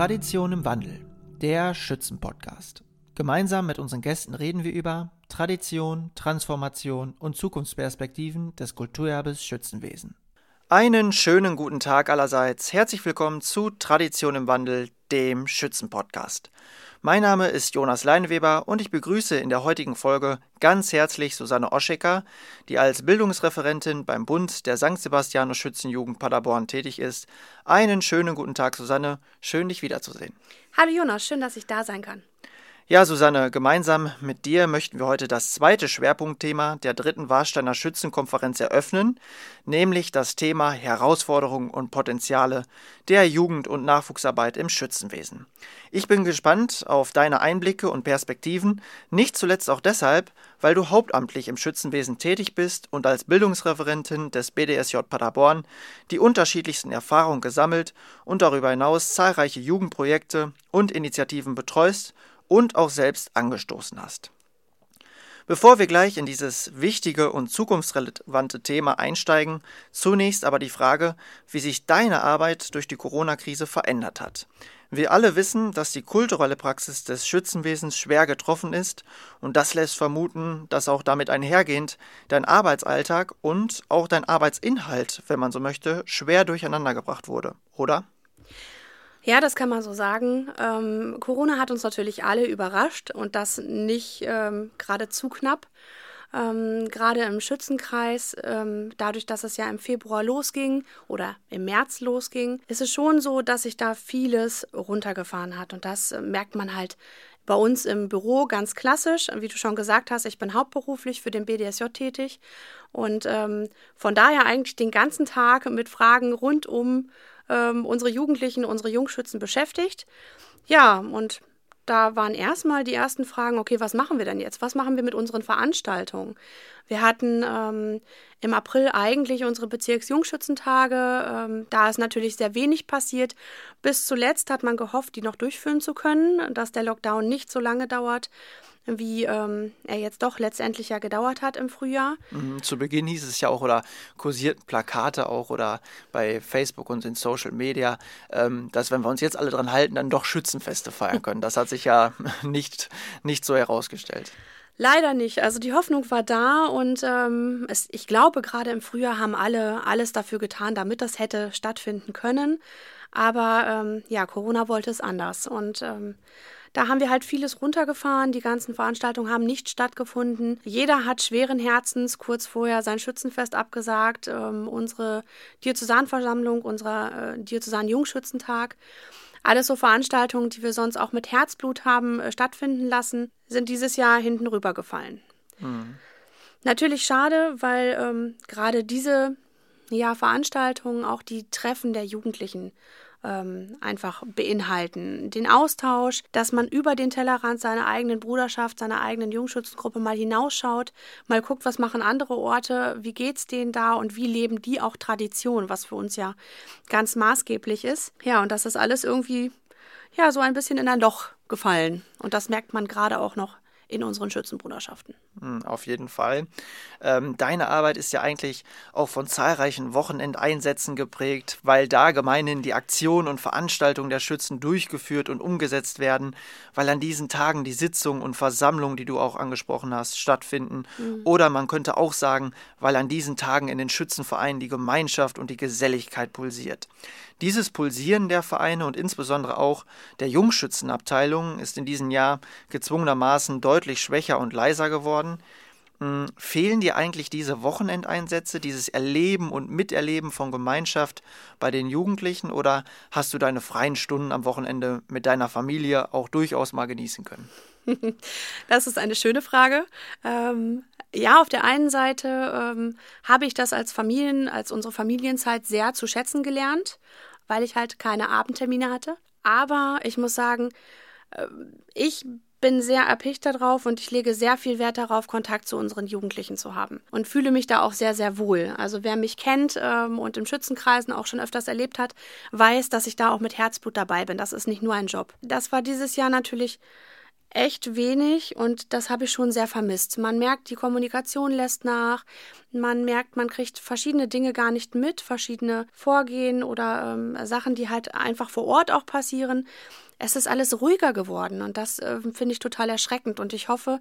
Tradition im Wandel, der Schützenpodcast. Gemeinsam mit unseren Gästen reden wir über Tradition, Transformation und Zukunftsperspektiven des Kulturerbes Schützenwesen. Einen schönen guten Tag allerseits. Herzlich willkommen zu Tradition im Wandel, dem Schützenpodcast. Mein Name ist Jonas Leinweber und ich begrüße in der heutigen Folge ganz herzlich Susanne Oschecker, die als Bildungsreferentin beim Bund der St. Sebastianus Schützenjugend Paderborn tätig ist. Einen schönen guten Tag, Susanne. Schön, dich wiederzusehen. Hallo Jonas, schön, dass ich da sein kann. Ja, Susanne, gemeinsam mit dir möchten wir heute das zweite Schwerpunktthema der dritten Warsteiner Schützenkonferenz eröffnen, nämlich das Thema Herausforderungen und Potenziale der Jugend- und Nachwuchsarbeit im Schützenwesen. Ich bin gespannt auf deine Einblicke und Perspektiven, nicht zuletzt auch deshalb, weil du hauptamtlich im Schützenwesen tätig bist und als Bildungsreferentin des BDSJ Paderborn die unterschiedlichsten Erfahrungen gesammelt und darüber hinaus zahlreiche Jugendprojekte und Initiativen betreust und auch selbst angestoßen hast. Bevor wir gleich in dieses wichtige und zukunftsrelevante Thema einsteigen, zunächst aber die Frage, wie sich deine Arbeit durch die Corona-Krise verändert hat. Wir alle wissen, dass die kulturelle Praxis des Schützenwesens schwer getroffen ist und das lässt vermuten, dass auch damit einhergehend dein Arbeitsalltag und auch dein Arbeitsinhalt, wenn man so möchte, schwer durcheinandergebracht wurde, oder? Ja, das kann man so sagen. Ähm, Corona hat uns natürlich alle überrascht und das nicht ähm, gerade zu knapp. Ähm, gerade im Schützenkreis, ähm, dadurch, dass es ja im Februar losging oder im März losging, ist es schon so, dass sich da vieles runtergefahren hat. Und das äh, merkt man halt bei uns im Büro ganz klassisch. Wie du schon gesagt hast, ich bin hauptberuflich für den BDSJ tätig und ähm, von daher eigentlich den ganzen Tag mit Fragen rund um ähm, unsere Jugendlichen, unsere Jungschützen beschäftigt. Ja, und da waren erstmal die ersten Fragen, okay, was machen wir denn jetzt? Was machen wir mit unseren Veranstaltungen? Wir hatten ähm, im April eigentlich unsere Bezirksjungschützentage. Ähm, da ist natürlich sehr wenig passiert. Bis zuletzt hat man gehofft, die noch durchführen zu können, dass der Lockdown nicht so lange dauert wie ähm, er jetzt doch letztendlich ja gedauert hat im Frühjahr. Mhm, zu Beginn hieß es ja auch oder kursierten Plakate auch oder bei Facebook und in Social Media, ähm, dass wenn wir uns jetzt alle dran halten, dann doch Schützenfeste feiern können. Das hat sich ja nicht, nicht so herausgestellt. Leider nicht. Also die Hoffnung war da und ähm, es, ich glaube, gerade im Frühjahr haben alle alles dafür getan, damit das hätte stattfinden können. Aber ähm, ja, Corona wollte es anders und ähm, da haben wir halt vieles runtergefahren. Die ganzen Veranstaltungen haben nicht stattgefunden. Jeder hat schweren Herzens kurz vorher sein Schützenfest abgesagt. Ähm, unsere Diözesanversammlung, unser äh, Diözesan-Jungschützentag. Alles so Veranstaltungen, die wir sonst auch mit Herzblut haben äh, stattfinden lassen, sind dieses Jahr hinten rübergefallen. Mhm. Natürlich schade, weil ähm, gerade diese ja, Veranstaltungen auch die Treffen der Jugendlichen ähm, einfach beinhalten. Den Austausch, dass man über den Tellerrand seiner eigenen Bruderschaft, seiner eigenen Jungschützengruppe mal hinausschaut, mal guckt, was machen andere Orte, wie geht's denen da und wie leben die auch Tradition, was für uns ja ganz maßgeblich ist. Ja, und das ist alles irgendwie ja so ein bisschen in ein Loch gefallen. Und das merkt man gerade auch noch in unseren Schützenbruderschaften. Hm, auf jeden Fall. Ähm, deine Arbeit ist ja eigentlich auch von zahlreichen Wochenendeinsätzen geprägt, weil da gemeinhin die Aktionen und Veranstaltungen der Schützen durchgeführt und umgesetzt werden, weil an diesen Tagen die Sitzungen und Versammlungen, die du auch angesprochen hast, stattfinden. Mhm. Oder man könnte auch sagen, weil an diesen Tagen in den Schützenvereinen die Gemeinschaft und die Geselligkeit pulsiert. Dieses Pulsieren der Vereine und insbesondere auch der Jungschützenabteilung ist in diesem Jahr gezwungenermaßen deutlich schwächer und leiser geworden. Hm, fehlen dir eigentlich diese Wochenendeinsätze, dieses Erleben und Miterleben von Gemeinschaft bei den Jugendlichen oder hast du deine freien Stunden am Wochenende mit deiner Familie auch durchaus mal genießen können? Das ist eine schöne Frage. Ähm, ja, auf der einen Seite ähm, habe ich das als Familien, als unsere Familienzeit sehr zu schätzen gelernt weil ich halt keine Abendtermine hatte. Aber ich muss sagen, äh, ich bin sehr erpicht darauf und ich lege sehr viel Wert darauf, Kontakt zu unseren Jugendlichen zu haben und fühle mich da auch sehr, sehr wohl. Also wer mich kennt ähm, und im Schützenkreisen auch schon öfters erlebt hat, weiß, dass ich da auch mit Herzblut dabei bin. Das ist nicht nur ein Job. Das war dieses Jahr natürlich echt wenig und das habe ich schon sehr vermisst. Man merkt, die Kommunikation lässt nach, man merkt, man kriegt verschiedene Dinge gar nicht mit, verschiedene Vorgehen oder ähm, Sachen, die halt einfach vor Ort auch passieren. Es ist alles ruhiger geworden und das äh, finde ich total erschreckend und ich hoffe,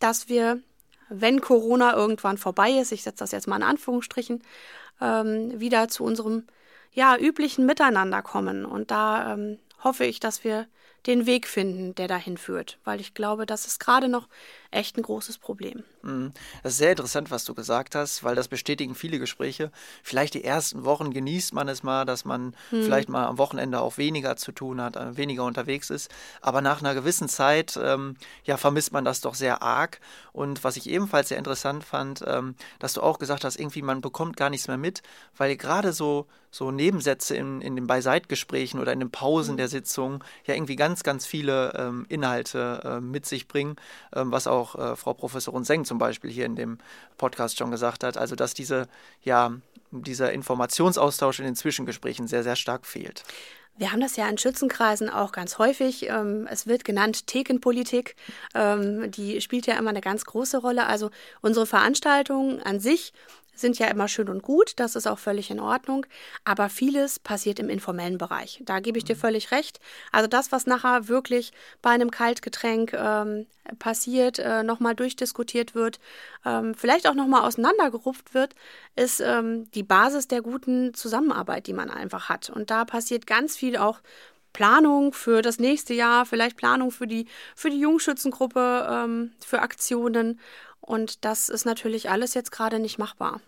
dass wir, wenn Corona irgendwann vorbei ist, ich setze das jetzt mal in Anführungsstrichen, ähm, wieder zu unserem ja, üblichen Miteinander kommen. Und da ähm, hoffe ich, dass wir den Weg finden, der dahin führt, weil ich glaube, das ist gerade noch echt ein großes Problem. Mhm. Das ist sehr interessant, was du gesagt hast, weil das bestätigen viele Gespräche. Vielleicht die ersten Wochen genießt man es mal, dass man mhm. vielleicht mal am Wochenende auch weniger zu tun hat, äh, weniger unterwegs ist. Aber nach einer gewissen Zeit, ähm, ja, vermisst man das doch sehr arg. Und was ich ebenfalls sehr interessant fand, ähm, dass du auch gesagt hast, irgendwie man bekommt gar nichts mehr mit, weil gerade so, so Nebensätze in, in den Beiseitgesprächen oder in den Pausen mhm. der Sitzung ja irgendwie ganz, ganz viele ähm, Inhalte äh, mit sich bringen, ähm, was auch äh, Frau Professorin Seng zum Beispiel hier in dem Podcast schon gesagt hat. Also dass diese, ja, dieser Informationsaustausch in den Zwischengesprächen sehr, sehr stark fehlt. Wir haben das ja in Schützenkreisen auch ganz häufig. Ähm, es wird genannt Thekenpolitik. Ähm, die spielt ja immer eine ganz große Rolle. Also unsere Veranstaltungen an sich sind ja immer schön und gut, das ist auch völlig in Ordnung, aber vieles passiert im informellen Bereich. Da gebe ich dir mhm. völlig recht. Also das, was nachher wirklich bei einem Kaltgetränk ähm, passiert, äh, nochmal durchdiskutiert wird, ähm, vielleicht auch nochmal auseinandergerupft wird, ist ähm, die Basis der guten Zusammenarbeit, die man einfach hat. Und da passiert ganz viel auch Planung für das nächste Jahr, vielleicht Planung für die, für die Jungschützengruppe, ähm, für Aktionen. Und das ist natürlich alles jetzt gerade nicht machbar.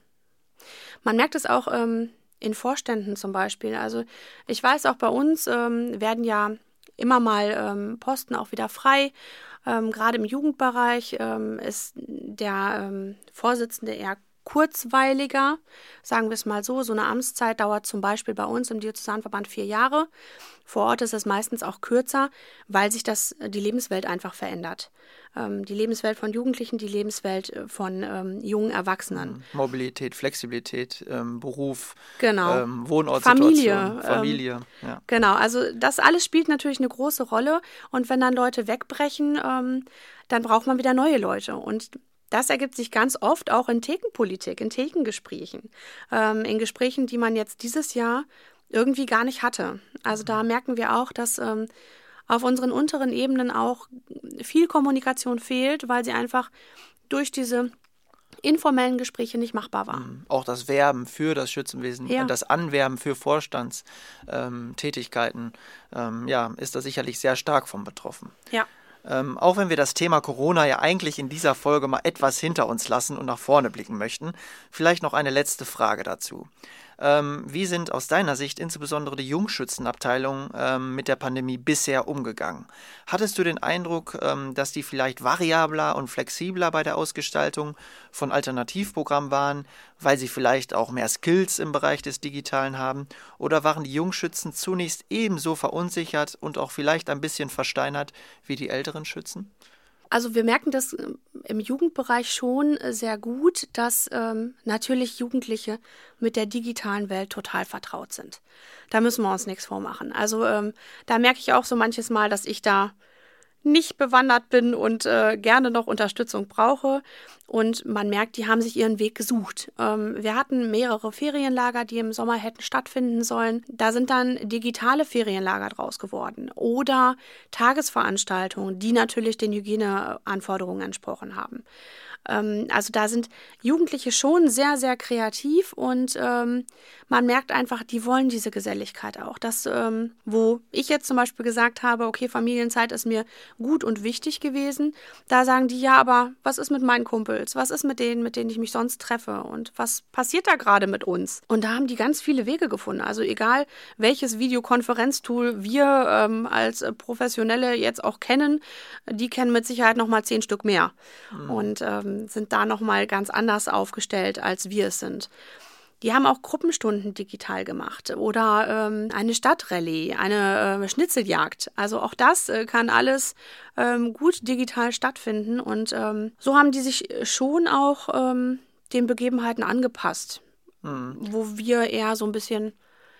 Man merkt es auch ähm, in Vorständen zum Beispiel. Also ich weiß auch bei uns ähm, werden ja immer mal ähm, Posten auch wieder frei. Ähm, gerade im Jugendbereich ähm, ist der ähm, Vorsitzende eher kurzweiliger, sagen wir es mal so. So eine Amtszeit dauert zum Beispiel bei uns im Diözesanverband vier Jahre. Vor Ort ist es meistens auch kürzer, weil sich das, die Lebenswelt einfach verändert ähm, die Lebenswelt von Jugendlichen, die Lebenswelt äh, von ähm, jungen Erwachsenen. Mhm. Mobilität, Flexibilität, ähm, Beruf, genau. Ähm, Wohnortsituation, Familie. Ähm, Familie ja. Genau, also das alles spielt natürlich eine große Rolle. Und wenn dann Leute wegbrechen, ähm, dann braucht man wieder neue Leute. Und das ergibt sich ganz oft auch in Thekenpolitik, in Thekengesprächen, ähm, in Gesprächen, die man jetzt dieses Jahr irgendwie gar nicht hatte. Also da merken wir auch, dass ähm, auf unseren unteren Ebenen auch viel Kommunikation fehlt, weil sie einfach durch diese informellen Gespräche nicht machbar war. Mhm. Auch das Werben für das Schützenwesen, ja. das Anwerben für Vorstandstätigkeiten, ähm, ja, ist da sicherlich sehr stark von betroffen. Ja. Ähm, auch wenn wir das Thema Corona ja eigentlich in dieser Folge mal etwas hinter uns lassen und nach vorne blicken möchten, vielleicht noch eine letzte Frage dazu. Ähm, wie sind aus deiner Sicht insbesondere die Jungschützenabteilungen ähm, mit der Pandemie bisher umgegangen? Hattest du den Eindruck, ähm, dass die vielleicht variabler und flexibler bei der Ausgestaltung von Alternativprogrammen waren, weil sie vielleicht auch mehr Skills im Bereich des Digitalen haben? Oder waren die Jungschützen zunächst ebenso verunsichert und auch vielleicht ein bisschen versteinert wie die älteren Schützen? Also wir merken das ähm, im Jugendbereich schon äh, sehr gut, dass ähm, natürlich Jugendliche mit der digitalen Welt total vertraut sind. Da müssen wir uns nichts vormachen. Also ähm, da merke ich auch so manches Mal, dass ich da nicht bewandert bin und äh, gerne noch Unterstützung brauche. Und man merkt, die haben sich ihren Weg gesucht. Ähm, wir hatten mehrere Ferienlager, die im Sommer hätten stattfinden sollen. Da sind dann digitale Ferienlager draus geworden oder Tagesveranstaltungen, die natürlich den Hygieneanforderungen entsprochen haben. Ähm, also da sind Jugendliche schon sehr, sehr kreativ und ähm, man merkt einfach, die wollen diese Geselligkeit auch. Das, ähm, wo ich jetzt zum Beispiel gesagt habe, okay, Familienzeit ist mir gut und wichtig gewesen, da sagen die, ja, aber was ist mit meinen Kumpels? Was ist mit denen, mit denen ich mich sonst treffe? Und was passiert da gerade mit uns? Und da haben die ganz viele Wege gefunden. Also egal, welches Videokonferenztool wir ähm, als Professionelle jetzt auch kennen, die kennen mit Sicherheit noch mal zehn Stück mehr. Mhm. Und ähm, sind da nochmal ganz anders aufgestellt, als wir es sind. Die haben auch Gruppenstunden digital gemacht oder ähm, eine Stadtrallye, eine äh, Schnitzeljagd. Also auch das äh, kann alles ähm, gut digital stattfinden. Und ähm, so haben die sich schon auch ähm, den Begebenheiten angepasst, mhm. wo wir eher so ein bisschen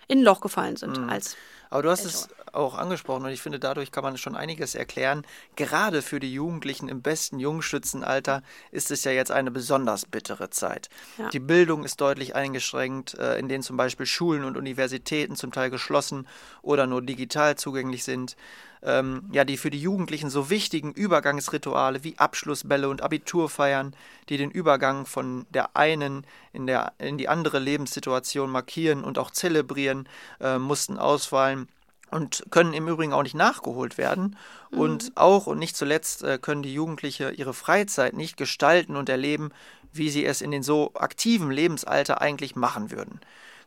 in ein Loch gefallen sind mhm. als aber du hast es auch angesprochen und ich finde, dadurch kann man schon einiges erklären. Gerade für die Jugendlichen im besten Jungschützenalter ist es ja jetzt eine besonders bittere Zeit. Ja. Die Bildung ist deutlich eingeschränkt, äh, in denen zum Beispiel Schulen und Universitäten zum Teil geschlossen oder nur digital zugänglich sind. Ähm, ja, die für die Jugendlichen so wichtigen Übergangsrituale wie Abschlussbälle und Abiturfeiern, die den Übergang von der einen in, der, in die andere Lebenssituation markieren und auch zelebrieren, äh, mussten ausfallen und können im Übrigen auch nicht nachgeholt werden. Mhm. Und auch und nicht zuletzt äh, können die Jugendliche ihre Freizeit nicht gestalten und erleben, wie sie es in den so aktiven Lebensalter eigentlich machen würden.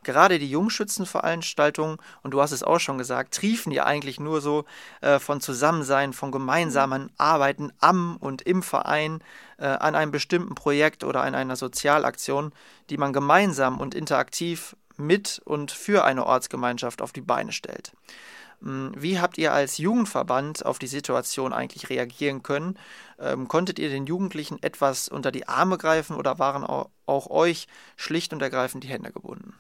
Gerade die Jungschützenveranstaltungen, und du hast es auch schon gesagt, triefen ja eigentlich nur so äh, von Zusammensein, von gemeinsamen mhm. Arbeiten am und im Verein, äh, an einem bestimmten Projekt oder an einer Sozialaktion, die man gemeinsam und interaktiv mit und für eine Ortsgemeinschaft auf die Beine stellt. Hm, wie habt ihr als Jugendverband auf die Situation eigentlich reagieren können? Ähm, konntet ihr den Jugendlichen etwas unter die Arme greifen oder waren auch, auch euch schlicht und ergreifend die Hände gebunden?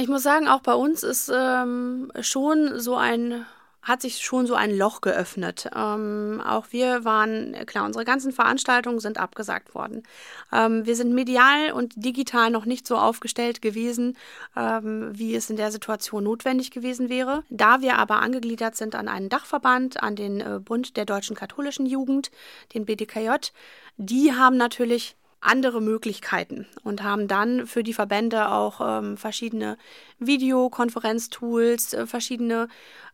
Ich muss sagen, auch bei uns ist ähm, schon so ein hat sich schon so ein Loch geöffnet. Ähm, auch wir waren, klar, unsere ganzen Veranstaltungen sind abgesagt worden. Ähm, wir sind medial und digital noch nicht so aufgestellt gewesen, ähm, wie es in der Situation notwendig gewesen wäre. Da wir aber angegliedert sind an einen Dachverband, an den äh, Bund der deutschen katholischen Jugend, den BDKJ, die haben natürlich andere Möglichkeiten und haben dann für die Verbände auch ähm, verschiedene Videokonferenztools, äh, verschiedene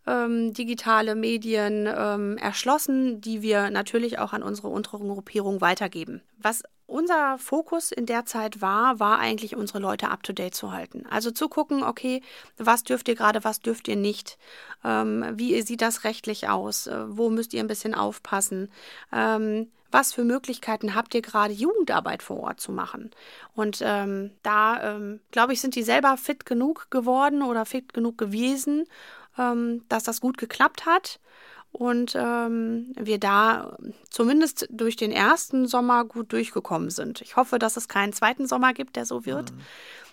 ähm, digitale Medien ähm, erschlossen, die wir natürlich auch an unsere unteren Gruppierung weitergeben. Was unser Fokus in der Zeit war, war eigentlich unsere Leute up-to-date zu halten. Also zu gucken, okay, was dürft ihr gerade, was dürft ihr nicht, ähm, wie sieht das rechtlich aus, äh, wo müsst ihr ein bisschen aufpassen, ähm, was für Möglichkeiten habt ihr gerade, Jugendarbeit vor Ort zu machen. Und ähm, da, ähm, glaube ich, sind die selber fit genug geworden oder fit genug gewesen, ähm, dass das gut geklappt hat. Und ähm, wir da zumindest durch den ersten Sommer gut durchgekommen sind. Ich hoffe, dass es keinen zweiten Sommer gibt, der so wird. Mhm.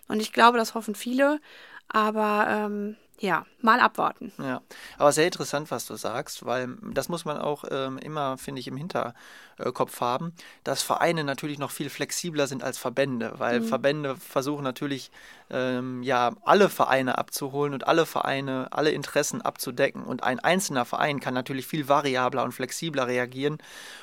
Und ich glaube, das hoffen viele. Aber ähm, ja, mal abwarten. Ja, aber sehr interessant, was du sagst, weil das muss man auch ähm, immer, finde ich, im Hinterkopf haben, dass Vereine natürlich noch viel flexibler sind als Verbände, weil mhm. Verbände versuchen natürlich, ähm, ja, alle Vereine abzuholen und alle Vereine, alle Interessen abzudecken. Und ein einzelner Verein kann natürlich viel variabler und flexibler reagieren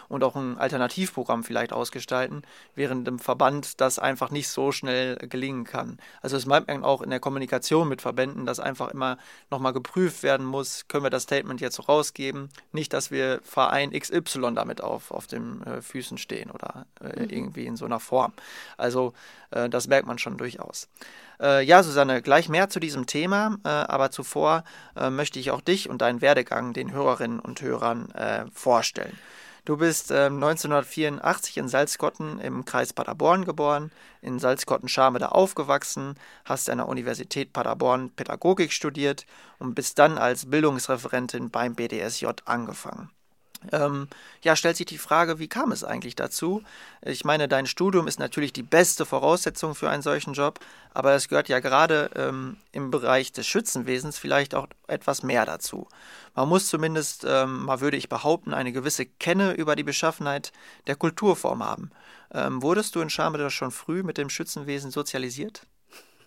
und auch ein Alternativprogramm vielleicht ausgestalten, während im Verband das einfach nicht so schnell gelingen kann. Also es meint man auch in der Kommunikation mit Verbänden, dass einfach immer nochmal geprüft werden muss, können wir das Statement jetzt rausgeben, nicht, dass wir Verein XY damit auf, auf den äh, Füßen stehen oder äh, mhm. irgendwie in so einer Form. Also äh, das merkt man schon durchaus. Äh, ja, Susanne, gleich mehr zu diesem Thema, äh, aber zuvor äh, möchte ich auch dich und deinen Werdegang den Hörerinnen und Hörern vorstellen. Du bist äh, 1984 in Salzgotten im Kreis Paderborn geboren, in Salzgotten-Scharmede aufgewachsen, hast an der Universität Paderborn Pädagogik studiert und bist dann als Bildungsreferentin beim BDSJ angefangen. Ähm, ja, stellt sich die Frage, wie kam es eigentlich dazu? Ich meine, dein Studium ist natürlich die beste Voraussetzung für einen solchen Job, aber es gehört ja gerade ähm, im Bereich des Schützenwesens vielleicht auch etwas mehr dazu. Man muss zumindest, ähm, mal würde ich behaupten, eine gewisse Kenne über die Beschaffenheit der Kulturform haben. Ähm, wurdest du in Schamede schon früh mit dem Schützenwesen sozialisiert?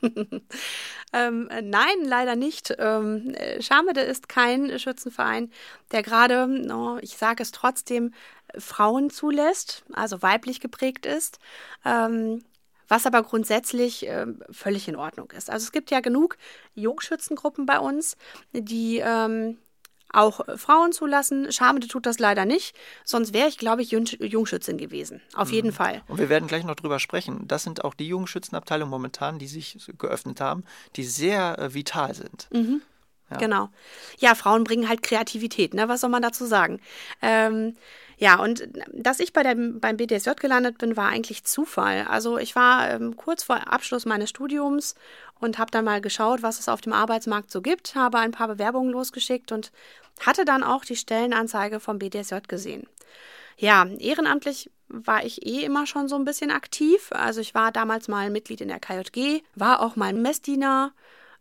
ähm, nein, leider nicht. Ähm, Schamede ist kein Schützenverein, der gerade, oh, ich sage es trotzdem, Frauen zulässt, also weiblich geprägt ist. Ähm, was aber grundsätzlich äh, völlig in Ordnung ist. Also es gibt ja genug Jungschützengruppen bei uns, die ähm, auch Frauen zulassen. Schamede tut das leider nicht. Sonst wäre ich, glaube ich, Jungschützin gewesen. Auf jeden mhm. Fall. Und wir werden gleich noch drüber sprechen. Das sind auch die Jungschützenabteilungen momentan, die sich geöffnet haben, die sehr äh, vital sind. Mhm. Ja. Genau. Ja, Frauen bringen halt Kreativität, ne? Was soll man dazu sagen? Ähm, ja, und dass ich bei der, beim BDSJ gelandet bin, war eigentlich Zufall. Also ich war ähm, kurz vor Abschluss meines Studiums und habe dann mal geschaut, was es auf dem Arbeitsmarkt so gibt, habe ein paar Bewerbungen losgeschickt und hatte dann auch die Stellenanzeige vom BDSJ gesehen. Ja, ehrenamtlich war ich eh immer schon so ein bisschen aktiv. Also ich war damals mal Mitglied in der KJG, war auch mal Messdiener,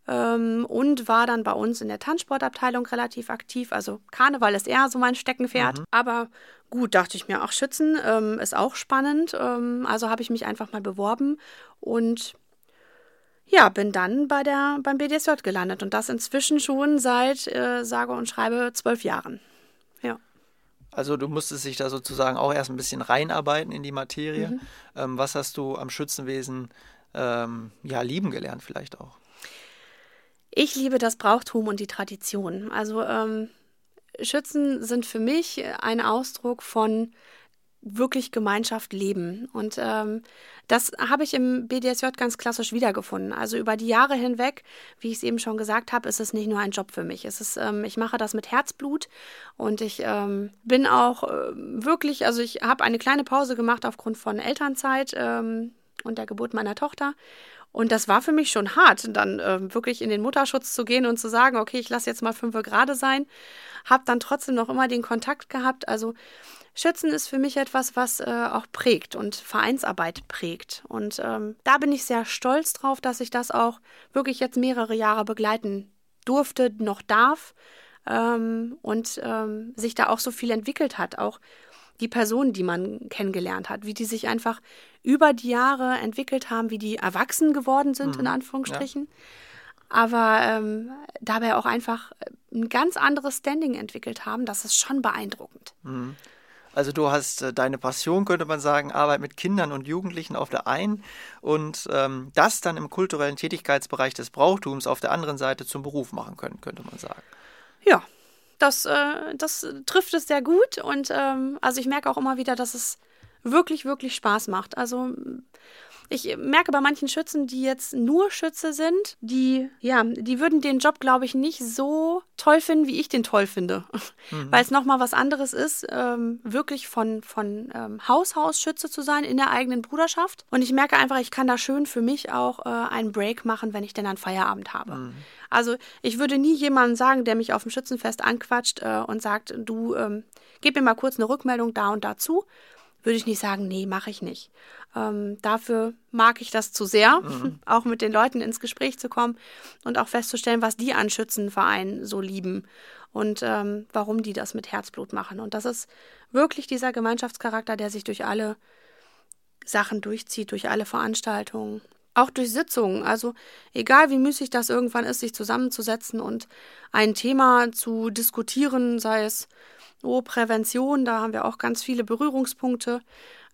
ähm, und war dann bei uns in der Tanzsportabteilung relativ aktiv. Also Karneval ist eher so mein Steckenpferd. Mhm. Aber gut, dachte ich mir, ach, Schützen ähm, ist auch spannend. Ähm, also habe ich mich einfach mal beworben und ja, bin dann bei der, beim BDSJ gelandet und das inzwischen schon seit, äh, sage und schreibe, zwölf Jahren. Ja. Also du musstest dich da sozusagen auch erst ein bisschen reinarbeiten in die Materie. Mhm. Ähm, was hast du am Schützenwesen ähm, ja lieben gelernt vielleicht auch? Ich liebe das Brauchtum und die Tradition. Also ähm, Schützen sind für mich ein Ausdruck von wirklich Gemeinschaft leben. Und ähm, das habe ich im BDSJ ganz klassisch wiedergefunden. Also über die Jahre hinweg, wie ich es eben schon gesagt habe, ist es nicht nur ein Job für mich. Es ist, ähm, ich mache das mit Herzblut und ich ähm, bin auch äh, wirklich, also ich habe eine kleine Pause gemacht aufgrund von Elternzeit ähm, und der Geburt meiner Tochter. Und das war für mich schon hart, dann äh, wirklich in den Mutterschutz zu gehen und zu sagen, okay, ich lasse jetzt mal fünf gerade sein. Habe dann trotzdem noch immer den Kontakt gehabt. Also Schützen ist für mich etwas, was äh, auch prägt und Vereinsarbeit prägt. Und ähm, da bin ich sehr stolz drauf, dass ich das auch wirklich jetzt mehrere Jahre begleiten durfte, noch darf ähm, und ähm, sich da auch so viel entwickelt hat. Auch die Personen, die man kennengelernt hat, wie die sich einfach über die Jahre entwickelt haben, wie die erwachsen geworden sind, mhm. in Anführungsstrichen. Ja. Aber ähm, dabei auch einfach ein ganz anderes Standing entwickelt haben, das ist schon beeindruckend. Mhm. Also du hast äh, deine Passion, könnte man sagen, Arbeit mit Kindern und Jugendlichen auf der einen und ähm, das dann im kulturellen Tätigkeitsbereich des Brauchtums auf der anderen Seite zum Beruf machen können, könnte man sagen. Ja, das, äh, das trifft es sehr gut und ähm, also ich merke auch immer wieder, dass es wirklich, wirklich Spaß macht. Also ich merke bei manchen Schützen, die jetzt nur Schütze sind, die, ja, die würden den Job, glaube ich, nicht so toll finden, wie ich den toll finde. Mhm. Weil es nochmal was anderes ist, ähm, wirklich von, von ähm, Haus Haus Schütze zu sein in der eigenen Bruderschaft. Und ich merke einfach, ich kann da schön für mich auch äh, einen Break machen, wenn ich denn einen Feierabend habe. Mhm. Also ich würde nie jemandem sagen, der mich auf dem Schützenfest anquatscht äh, und sagt, du ähm, gib mir mal kurz eine Rückmeldung da und dazu, würde ich nicht sagen, nee, mache ich nicht. Ähm, dafür mag ich das zu sehr, mhm. auch mit den Leuten ins Gespräch zu kommen und auch festzustellen, was die an Schützenvereinen so lieben und ähm, warum die das mit Herzblut machen. Und das ist wirklich dieser Gemeinschaftscharakter, der sich durch alle Sachen durchzieht, durch alle Veranstaltungen, auch durch Sitzungen. Also egal wie müßig das irgendwann ist, sich zusammenzusetzen und ein Thema zu diskutieren, sei es oh, Prävention, da haben wir auch ganz viele Berührungspunkte.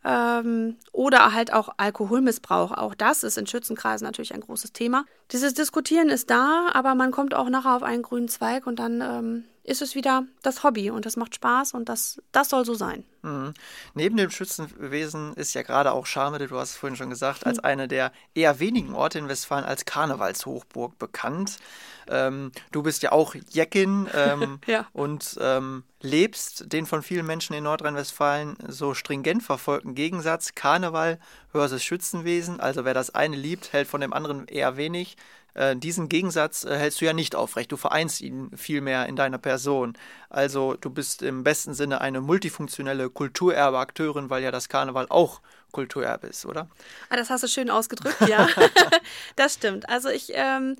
Ähm, oder halt auch Alkoholmissbrauch. Auch das ist in Schützenkreisen natürlich ein großes Thema. Dieses Diskutieren ist da, aber man kommt auch nachher auf einen grünen Zweig und dann ähm, ist es wieder das Hobby und das macht Spaß und das, das soll so sein. Mhm. Neben dem Schützenwesen ist ja gerade auch Scharmede, du hast es vorhin schon gesagt, als mhm. eine der eher wenigen Orte in Westfalen als Karnevalshochburg bekannt. Ähm, du bist ja auch Jeckin ähm, ja. und ähm, lebst den von vielen Menschen in Nordrhein-Westfalen so stringent verfolgten Gegensatz Karneval versus Schützenwesen. Also wer das eine liebt, hält von dem anderen eher wenig. Äh, diesen Gegensatz äh, hältst du ja nicht aufrecht. Du vereinst ihn vielmehr in deiner Person. Also du bist im besten Sinne eine multifunktionelle Kulturerbe-Akteurin, weil ja das Karneval auch Kulturerbe ist, oder? Ah, das hast du schön ausgedrückt, ja. das stimmt. Also ich ähm,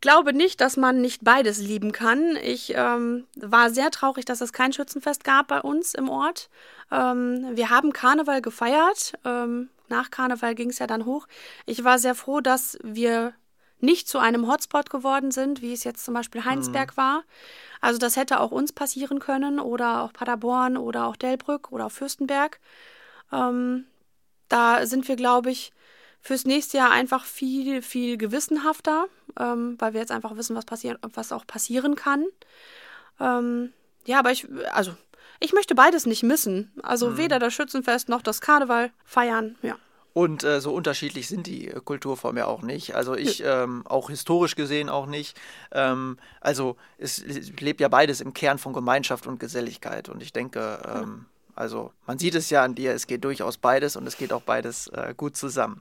glaube nicht, dass man nicht beides lieben kann. Ich ähm, war sehr traurig, dass es kein Schützenfest gab bei uns im Ort. Ähm, wir haben Karneval gefeiert. Ähm, nach Karneval ging es ja dann hoch. Ich war sehr froh, dass wir nicht zu einem Hotspot geworden sind, wie es jetzt zum Beispiel Heinsberg mhm. war. Also das hätte auch uns passieren können oder auch Paderborn oder auch Delbrück oder auch Fürstenberg. Ähm, da sind wir, glaube ich, fürs nächste Jahr einfach viel, viel gewissenhafter, ähm, weil wir jetzt einfach wissen, was passieren, was auch passieren kann. Ähm, ja, aber ich, also ich möchte beides nicht missen. Also mhm. weder das Schützenfest noch das Karneval feiern, ja. Und äh, so unterschiedlich sind die äh, Kulturformen ja auch nicht. Also ich, ähm, auch historisch gesehen auch nicht. Ähm, also es, lebt ja beides im Kern von Gemeinschaft und Geselligkeit. Und ich denke, ähm. Also man sieht es ja an dir, es geht durchaus beides und es geht auch beides äh, gut zusammen.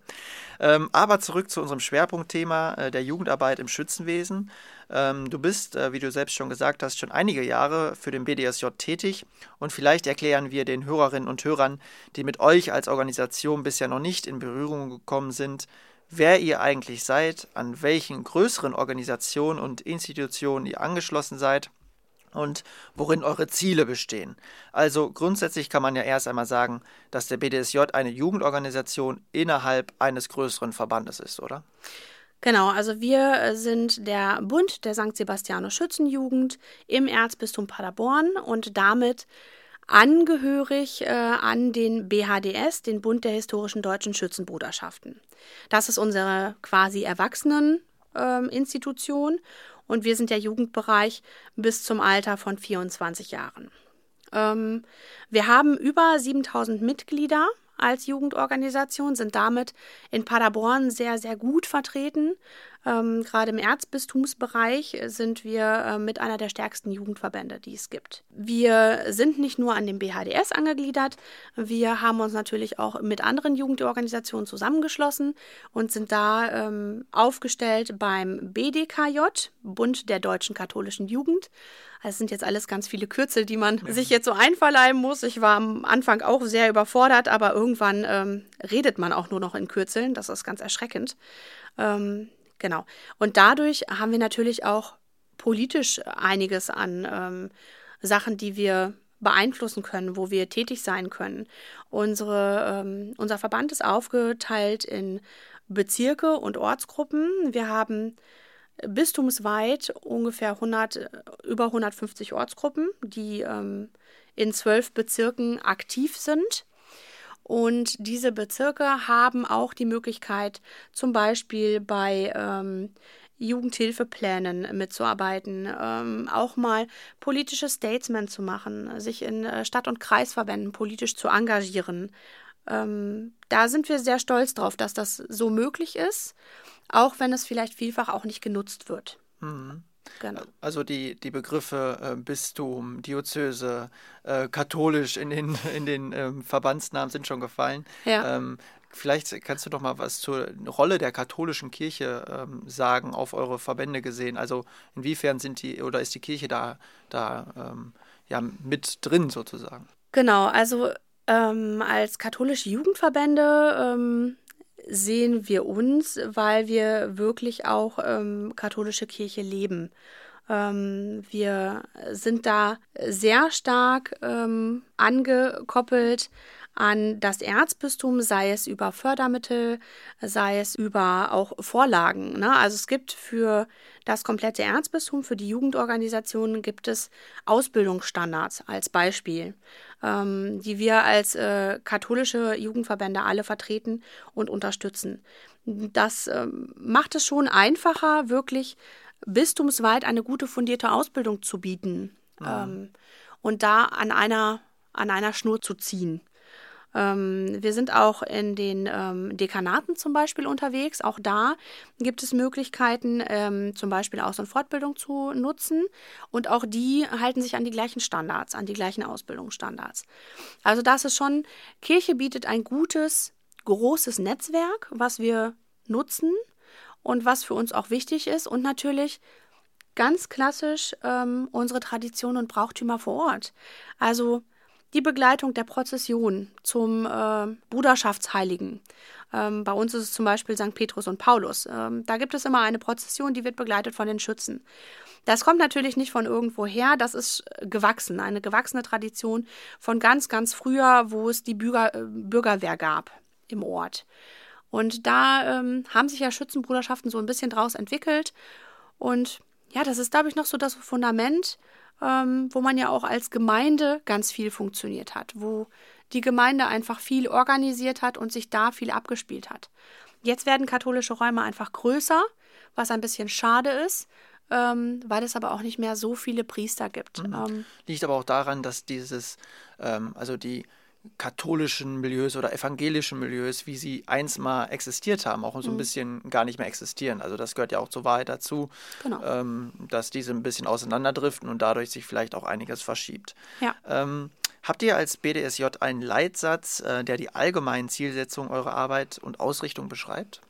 Ähm, aber zurück zu unserem Schwerpunktthema äh, der Jugendarbeit im Schützenwesen. Ähm, du bist, äh, wie du selbst schon gesagt hast, schon einige Jahre für den BDSJ tätig und vielleicht erklären wir den Hörerinnen und Hörern, die mit euch als Organisation bisher noch nicht in Berührung gekommen sind, wer ihr eigentlich seid, an welchen größeren Organisationen und Institutionen ihr angeschlossen seid und worin eure Ziele bestehen. Also grundsätzlich kann man ja erst einmal sagen, dass der BDSJ eine Jugendorganisation innerhalb eines größeren Verbandes ist, oder? Genau, also wir sind der Bund der St. Sebastianus Schützenjugend im Erzbistum Paderborn und damit angehörig äh, an den BHDS, den Bund der historischen deutschen Schützenbruderschaften. Das ist unsere quasi Erwachseneninstitution ähm, und wir sind der Jugendbereich bis zum Alter von 24 Jahren. Ähm, wir haben über 7000 Mitglieder als Jugendorganisation, sind damit in Paderborn sehr, sehr gut vertreten. Ähm, Gerade im Erzbistumsbereich sind wir äh, mit einer der stärksten Jugendverbände, die es gibt. Wir sind nicht nur an dem BHDS angegliedert, wir haben uns natürlich auch mit anderen Jugendorganisationen zusammengeschlossen und sind da ähm, aufgestellt beim BDKJ, Bund der Deutschen Katholischen Jugend. Das sind jetzt alles ganz viele Kürzel, die man ja. sich jetzt so einverleiben muss. Ich war am Anfang auch sehr überfordert, aber irgendwann ähm, redet man auch nur noch in Kürzeln. Das ist ganz erschreckend. Ähm, Genau. Und dadurch haben wir natürlich auch politisch einiges an ähm, Sachen, die wir beeinflussen können, wo wir tätig sein können. Unsere, ähm, unser Verband ist aufgeteilt in Bezirke und Ortsgruppen. Wir haben bistumsweit ungefähr 100, über 150 Ortsgruppen, die ähm, in zwölf Bezirken aktiv sind. Und diese Bezirke haben auch die Möglichkeit, zum Beispiel bei ähm, Jugendhilfeplänen mitzuarbeiten, ähm, auch mal politische Statements zu machen, sich in äh, Stadt- und Kreisverbänden politisch zu engagieren. Ähm, da sind wir sehr stolz drauf, dass das so möglich ist, auch wenn es vielleicht vielfach auch nicht genutzt wird. Mhm. Genau. Also die, die Begriffe äh, Bistum, Diözese, äh, katholisch in den, in den ähm, Verbandsnamen sind schon gefallen. Ja. Ähm, vielleicht kannst du doch mal was zur Rolle der katholischen Kirche ähm, sagen, auf eure Verbände gesehen. Also inwiefern sind die oder ist die Kirche da, da ähm, ja, mit drin sozusagen? Genau, also ähm, als katholische Jugendverbände ähm, sehen wir uns, weil wir wirklich auch ähm, katholische Kirche leben. Ähm, wir sind da sehr stark ähm, angekoppelt an das Erzbistum, sei es über Fördermittel, sei es über auch Vorlagen. Ne? Also es gibt für das komplette Erzbistum, für die Jugendorganisationen gibt es Ausbildungsstandards als Beispiel, ähm, die wir als äh, katholische Jugendverbände alle vertreten und unterstützen. Das ähm, macht es schon einfacher, wirklich bistumsweit eine gute fundierte Ausbildung zu bieten mhm. ähm, und da an einer, an einer Schnur zu ziehen. Ähm, wir sind auch in den ähm, Dekanaten zum Beispiel unterwegs. Auch da gibt es Möglichkeiten, ähm, zum Beispiel Aus- und Fortbildung zu nutzen. Und auch die halten sich an die gleichen Standards, an die gleichen Ausbildungsstandards. Also das ist schon, Kirche bietet ein gutes, großes Netzwerk, was wir nutzen und was für uns auch wichtig ist. Und natürlich ganz klassisch ähm, unsere Traditionen und Brauchtümer vor Ort. Also die Begleitung der Prozession zum äh, Bruderschaftsheiligen. Ähm, bei uns ist es zum Beispiel St. Petrus und Paulus. Ähm, da gibt es immer eine Prozession, die wird begleitet von den Schützen. Das kommt natürlich nicht von irgendwo her, das ist gewachsen, eine gewachsene Tradition von ganz, ganz früher, wo es die Bürger, äh, Bürgerwehr gab im Ort. Und da ähm, haben sich ja Schützenbruderschaften so ein bisschen draus entwickelt. Und ja, das ist, glaube ich, noch so das Fundament, ähm, wo man ja auch als Gemeinde ganz viel funktioniert hat, wo die Gemeinde einfach viel organisiert hat und sich da viel abgespielt hat. Jetzt werden katholische Räume einfach größer, was ein bisschen schade ist, ähm, weil es aber auch nicht mehr so viele Priester gibt. Mhm. Ähm, Liegt aber auch daran, dass dieses, ähm, also die katholischen Milieus oder evangelischen Milieus, wie sie einst mal existiert haben, auch so ein mhm. bisschen gar nicht mehr existieren. Also das gehört ja auch zur Wahrheit dazu, genau. ähm, dass diese ein bisschen auseinanderdriften und dadurch sich vielleicht auch einiges verschiebt. Ja. Ähm, habt ihr als BDSJ einen Leitsatz, äh, der die allgemeinen Zielsetzungen eurer Arbeit und Ausrichtung beschreibt?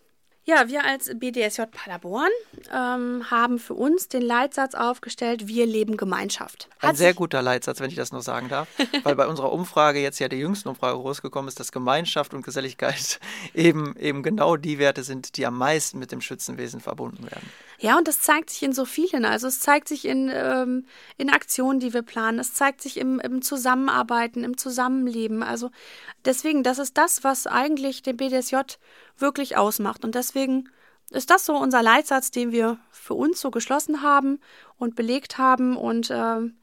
Ja, wir als BDSJ Paderborn ähm, haben für uns den Leitsatz aufgestellt, wir leben Gemeinschaft. Hat Ein sehr guter Leitsatz, wenn ich das noch sagen darf, weil bei unserer Umfrage jetzt ja der jüngsten Umfrage rausgekommen ist, dass Gemeinschaft und Geselligkeit eben, eben genau die Werte sind, die am meisten mit dem Schützenwesen verbunden werden. Ja, und das zeigt sich in so vielen. Also es zeigt sich in, ähm, in Aktionen, die wir planen. Es zeigt sich im, im Zusammenarbeiten, im Zusammenleben. Also deswegen, das ist das, was eigentlich den BDSJ wirklich ausmacht. Und deswegen ist das so unser Leitsatz, den wir für uns so geschlossen haben und belegt haben. Und ähm,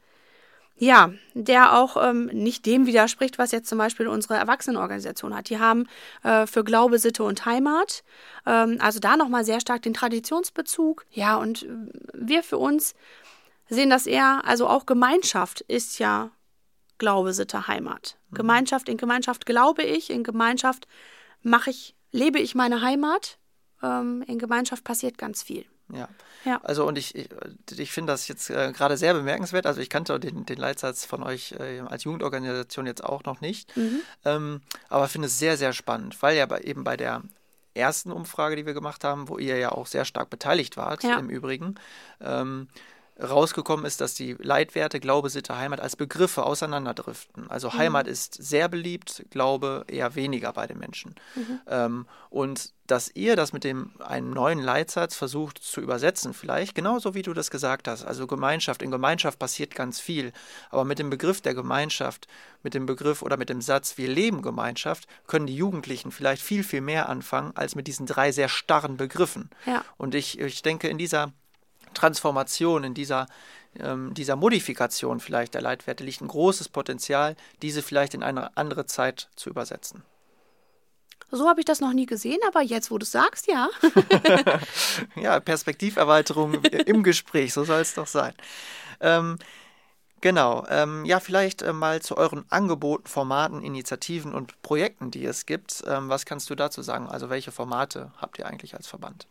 ja, der auch ähm, nicht dem widerspricht, was jetzt zum Beispiel unsere Erwachsenenorganisation hat. Die haben äh, für Glaube, Sitte und Heimat, ähm, also da nochmal sehr stark den Traditionsbezug. Ja, und wir für uns sehen das eher, also auch Gemeinschaft ist ja Glaube, Sitte, Heimat. Mhm. Gemeinschaft, in Gemeinschaft glaube ich, in Gemeinschaft mache ich, lebe ich meine Heimat. Ähm, in Gemeinschaft passiert ganz viel. Ja. ja. Also und ich, ich, ich finde das jetzt äh, gerade sehr bemerkenswert. Also ich kannte den, den Leitsatz von euch äh, als Jugendorganisation jetzt auch noch nicht, mhm. ähm, aber finde es sehr, sehr spannend, weil ja bei, eben bei der ersten Umfrage, die wir gemacht haben, wo ihr ja auch sehr stark beteiligt wart ja. im Übrigen, ähm, rausgekommen ist, dass die Leitwerte Glaube, Sitte, Heimat als Begriffe auseinanderdriften. Also mhm. Heimat ist sehr beliebt, Glaube eher weniger bei den Menschen. Mhm. Ähm, und dass ihr das mit dem einem neuen Leitsatz versucht zu übersetzen, vielleicht genauso wie du das gesagt hast. Also Gemeinschaft, in Gemeinschaft passiert ganz viel, aber mit dem Begriff der Gemeinschaft, mit dem Begriff oder mit dem Satz wir leben Gemeinschaft, können die Jugendlichen vielleicht viel viel mehr anfangen als mit diesen drei sehr starren Begriffen. Ja. Und ich, ich denke in dieser Transformation, in dieser, ähm, dieser Modifikation vielleicht der Leitwerte liegt ein großes Potenzial, diese vielleicht in eine andere Zeit zu übersetzen. So habe ich das noch nie gesehen, aber jetzt, wo du es sagst, ja. ja, Perspektiverweiterung im Gespräch, so soll es doch sein. Ähm, genau, ähm, ja, vielleicht äh, mal zu euren Angeboten, Formaten, Initiativen und Projekten, die es gibt. Ähm, was kannst du dazu sagen? Also, welche Formate habt ihr eigentlich als Verband?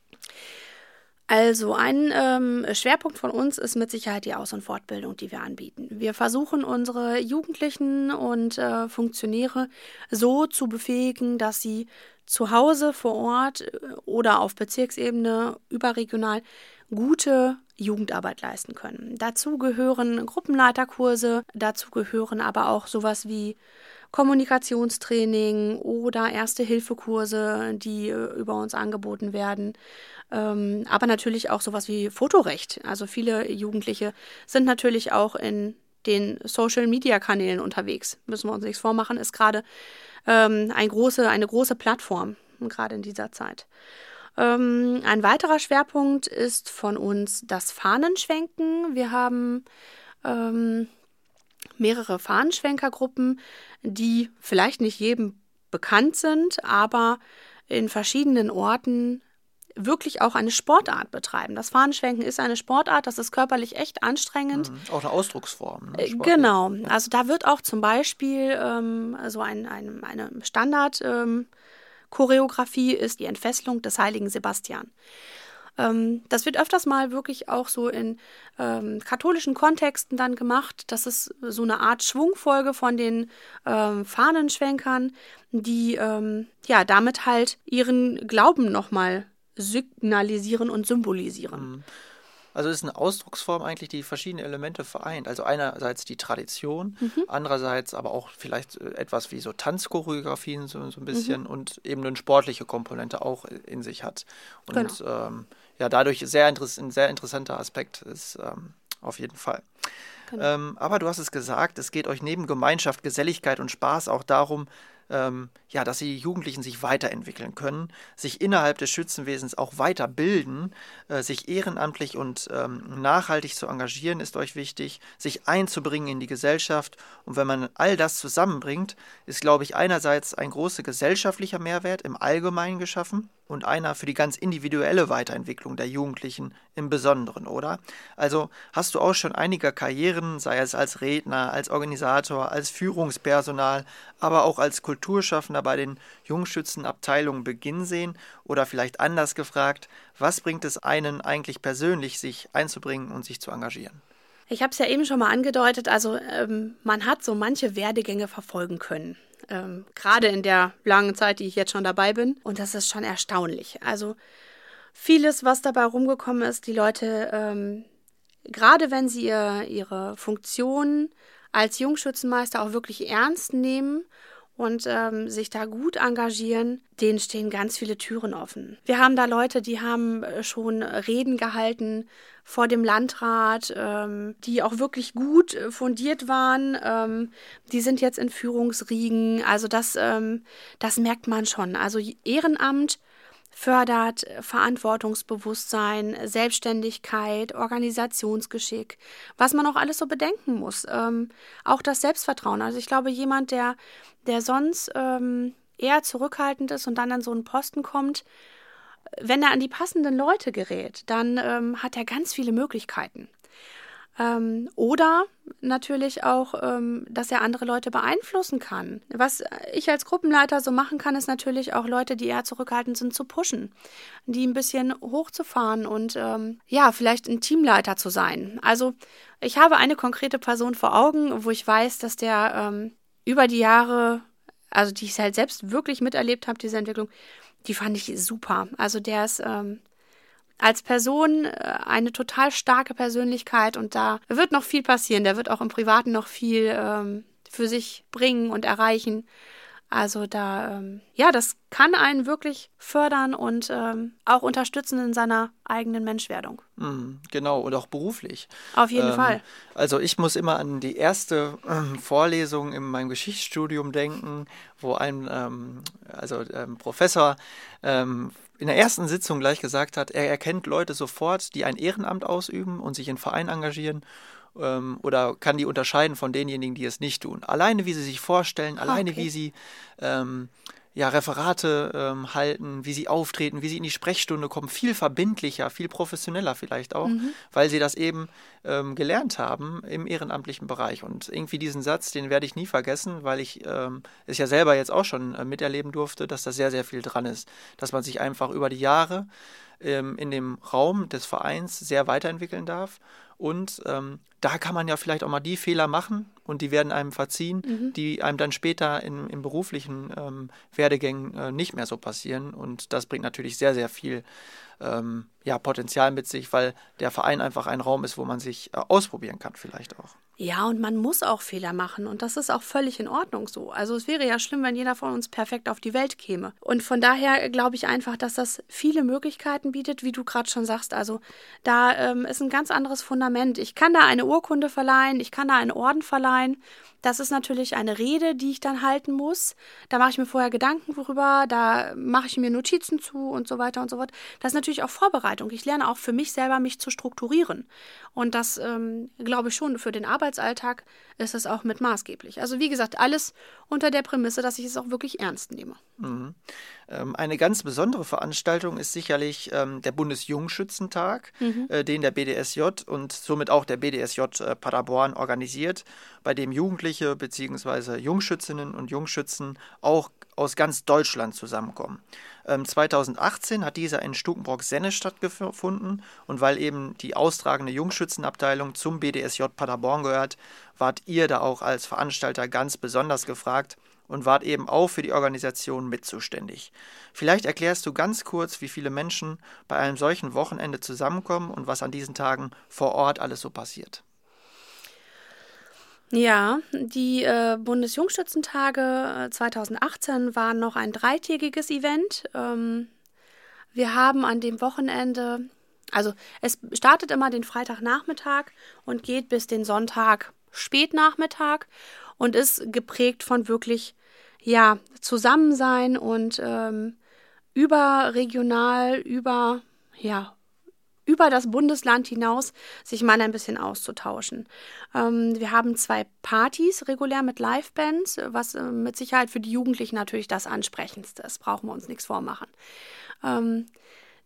Also ein ähm, Schwerpunkt von uns ist mit Sicherheit die Aus- und Fortbildung, die wir anbieten. Wir versuchen unsere Jugendlichen und äh, Funktionäre so zu befähigen, dass sie zu Hause, vor Ort äh, oder auf Bezirksebene, überregional gute Jugendarbeit leisten können. Dazu gehören Gruppenleiterkurse, dazu gehören aber auch sowas wie Kommunikationstraining oder Erste-Hilfe-Kurse, die äh, über uns angeboten werden. Ähm, aber natürlich auch sowas wie Fotorecht. Also viele Jugendliche sind natürlich auch in den Social-Media-Kanälen unterwegs. Müssen wir uns nichts vormachen, ist gerade ähm, große, eine große Plattform, gerade in dieser Zeit. Ähm, ein weiterer Schwerpunkt ist von uns das Fahnenschwenken. Wir haben ähm, mehrere Fahnenschwenkergruppen, die vielleicht nicht jedem bekannt sind, aber in verschiedenen Orten wirklich auch eine Sportart betreiben. Das Fahnenschwenken ist eine Sportart, das ist körperlich echt anstrengend. Mhm. Auch eine Ausdrucksform. Ne? Äh, genau. Also da wird auch zum Beispiel ähm, so ein, ein, eine Standard. Ähm, Choreografie ist die Entfesselung des heiligen Sebastian. Ähm, das wird öfters mal wirklich auch so in ähm, katholischen Kontexten dann gemacht. Das ist so eine Art Schwungfolge von den ähm, Fahnenschwenkern, die ähm, ja damit halt ihren Glauben nochmal signalisieren und symbolisieren. Mhm. Also es ist eine Ausdrucksform eigentlich, die verschiedene Elemente vereint. Also einerseits die Tradition, mhm. andererseits aber auch vielleicht äh, etwas wie so Tanzchoreografien so, so ein bisschen mhm. und eben eine sportliche Komponente auch in sich hat. Und genau. ähm, ja, dadurch sehr ein sehr interessanter Aspekt ist ähm, auf jeden Fall. Genau. Ähm, aber du hast es gesagt, es geht euch neben Gemeinschaft, Geselligkeit und Spaß auch darum, ähm, ja, dass die Jugendlichen sich weiterentwickeln können, sich innerhalb des Schützenwesens auch weiterbilden, äh, sich ehrenamtlich und ähm, nachhaltig zu engagieren, ist euch wichtig, sich einzubringen in die Gesellschaft. Und wenn man all das zusammenbringt, ist, glaube ich, einerseits ein großer gesellschaftlicher Mehrwert im Allgemeinen geschaffen und einer für die ganz individuelle Weiterentwicklung der Jugendlichen im Besonderen, oder? Also hast du auch schon einige Karrieren, sei es als Redner, als Organisator, als Führungspersonal, aber auch als Kulturschaffender bei den Jungschützenabteilungen beginnen sehen? Oder vielleicht anders gefragt, was bringt es einen eigentlich persönlich, sich einzubringen und sich zu engagieren? Ich habe es ja eben schon mal angedeutet, also ähm, man hat so manche Werdegänge verfolgen können. Ähm, Gerade in der langen Zeit, die ich jetzt schon dabei bin. Und das ist schon erstaunlich. Also vieles, was dabei rumgekommen ist, die Leute, ähm, gerade wenn sie ihr, ihre Funktion als Jungschützenmeister auch wirklich ernst nehmen und ähm, sich da gut engagieren, denen stehen ganz viele Türen offen. Wir haben da Leute, die haben äh, schon Reden gehalten vor dem Landrat, ähm, die auch wirklich gut äh, fundiert waren. Ähm, die sind jetzt in Führungsriegen. Also das, ähm, das merkt man schon. Also Ehrenamt fördert Verantwortungsbewusstsein, Selbstständigkeit, Organisationsgeschick, was man auch alles so bedenken muss. Ähm, auch das Selbstvertrauen. Also ich glaube, jemand, der, der sonst ähm, eher zurückhaltend ist und dann an so einen Posten kommt, wenn er an die passenden Leute gerät, dann ähm, hat er ganz viele Möglichkeiten. Ähm, oder natürlich auch, ähm, dass er andere Leute beeinflussen kann. Was ich als Gruppenleiter so machen kann, ist natürlich auch Leute, die eher zurückhaltend sind, zu pushen, die ein bisschen hochzufahren und ähm, ja, vielleicht ein Teamleiter zu sein. Also ich habe eine konkrete Person vor Augen, wo ich weiß, dass der ähm, über die Jahre, also die ich halt selbst wirklich miterlebt habe, diese Entwicklung, die fand ich super. Also der ist ähm, als Person äh, eine total starke Persönlichkeit und da wird noch viel passieren. Der wird auch im Privaten noch viel ähm, für sich bringen und erreichen. Also da, ähm, ja, das kann einen wirklich fördern und ähm, auch unterstützen in seiner eigenen Menschwerdung. Mm, genau, und auch beruflich. Auf jeden ähm, Fall. Also ich muss immer an die erste ähm, Vorlesung in meinem Geschichtsstudium denken, wo ein ähm, also ähm, Professor in der ersten Sitzung gleich gesagt hat, er erkennt Leute sofort, die ein Ehrenamt ausüben und sich in Vereinen engagieren ähm, oder kann die unterscheiden von denjenigen, die es nicht tun. Alleine wie sie sich vorstellen, alleine okay. wie sie ähm, ja, Referate ähm, halten, wie sie auftreten, wie sie in die Sprechstunde kommen, viel verbindlicher, viel professioneller vielleicht auch, mhm. weil sie das eben ähm, gelernt haben im ehrenamtlichen Bereich. Und irgendwie diesen Satz, den werde ich nie vergessen, weil ich ähm, es ja selber jetzt auch schon äh, miterleben durfte, dass da sehr, sehr viel dran ist, dass man sich einfach über die Jahre ähm, in dem Raum des Vereins sehr weiterentwickeln darf und ähm, da kann man ja vielleicht auch mal die Fehler machen und die werden einem verziehen, mhm. die einem dann später in, in beruflichen ähm, Werdegängen äh, nicht mehr so passieren. Und das bringt natürlich sehr, sehr viel ähm, ja, Potenzial mit sich, weil der Verein einfach ein Raum ist, wo man sich äh, ausprobieren kann, vielleicht auch. Ja, und man muss auch Fehler machen und das ist auch völlig in Ordnung so. Also es wäre ja schlimm, wenn jeder von uns perfekt auf die Welt käme. Und von daher glaube ich einfach, dass das viele Möglichkeiten bietet, wie du gerade schon sagst. Also da ähm, ist ein ganz anderes Fundament. Ich kann da eine Urkunde verleihen, ich kann da einen Orden verleihen. Das ist natürlich eine Rede, die ich dann halten muss. Da mache ich mir vorher Gedanken worüber, da mache ich mir Notizen zu und so weiter und so fort. Das ist natürlich auch Vorbereitung. Ich lerne auch für mich selber, mich zu strukturieren. Und das ähm, glaube ich schon für den Arbeitsalltag ist es auch mit maßgeblich. Also wie gesagt, alles unter der Prämisse, dass ich es auch wirklich ernst nehme. Mhm. Ähm, eine ganz besondere Veranstaltung ist sicherlich ähm, der Bundesjungschützentag, mhm. äh, den der BDSJ und somit auch der BDSJ äh, Paderborn organisiert, bei dem Jugendliche bzw. Jungschützinnen und Jungschützen auch aus ganz Deutschland zusammenkommen. 2018 ähm, hat dieser in Stukenbrock-Senne stattgefunden und weil eben die austragende Jungschützenabteilung zum BDSJ Paderborn gehört, wart ihr da auch als Veranstalter ganz besonders gefragt und wart eben auch für die Organisation mit zuständig. Vielleicht erklärst du ganz kurz, wie viele Menschen bei einem solchen Wochenende zusammenkommen und was an diesen Tagen vor Ort alles so passiert. Ja, die äh, Bundesjungschützentage 2018 äh, waren noch ein dreitägiges Event. Ähm, wir haben an dem Wochenende, also es startet immer den Freitagnachmittag und geht bis den Sonntag Spätnachmittag und ist geprägt von wirklich, ja, Zusammensein und ähm, überregional, über, ja, über das Bundesland hinaus sich mal ein bisschen auszutauschen. Ähm, wir haben zwei Partys regulär mit Livebands, was äh, mit Sicherheit für die Jugendlichen natürlich das Ansprechendste ist. Brauchen wir uns nichts vormachen. Ähm,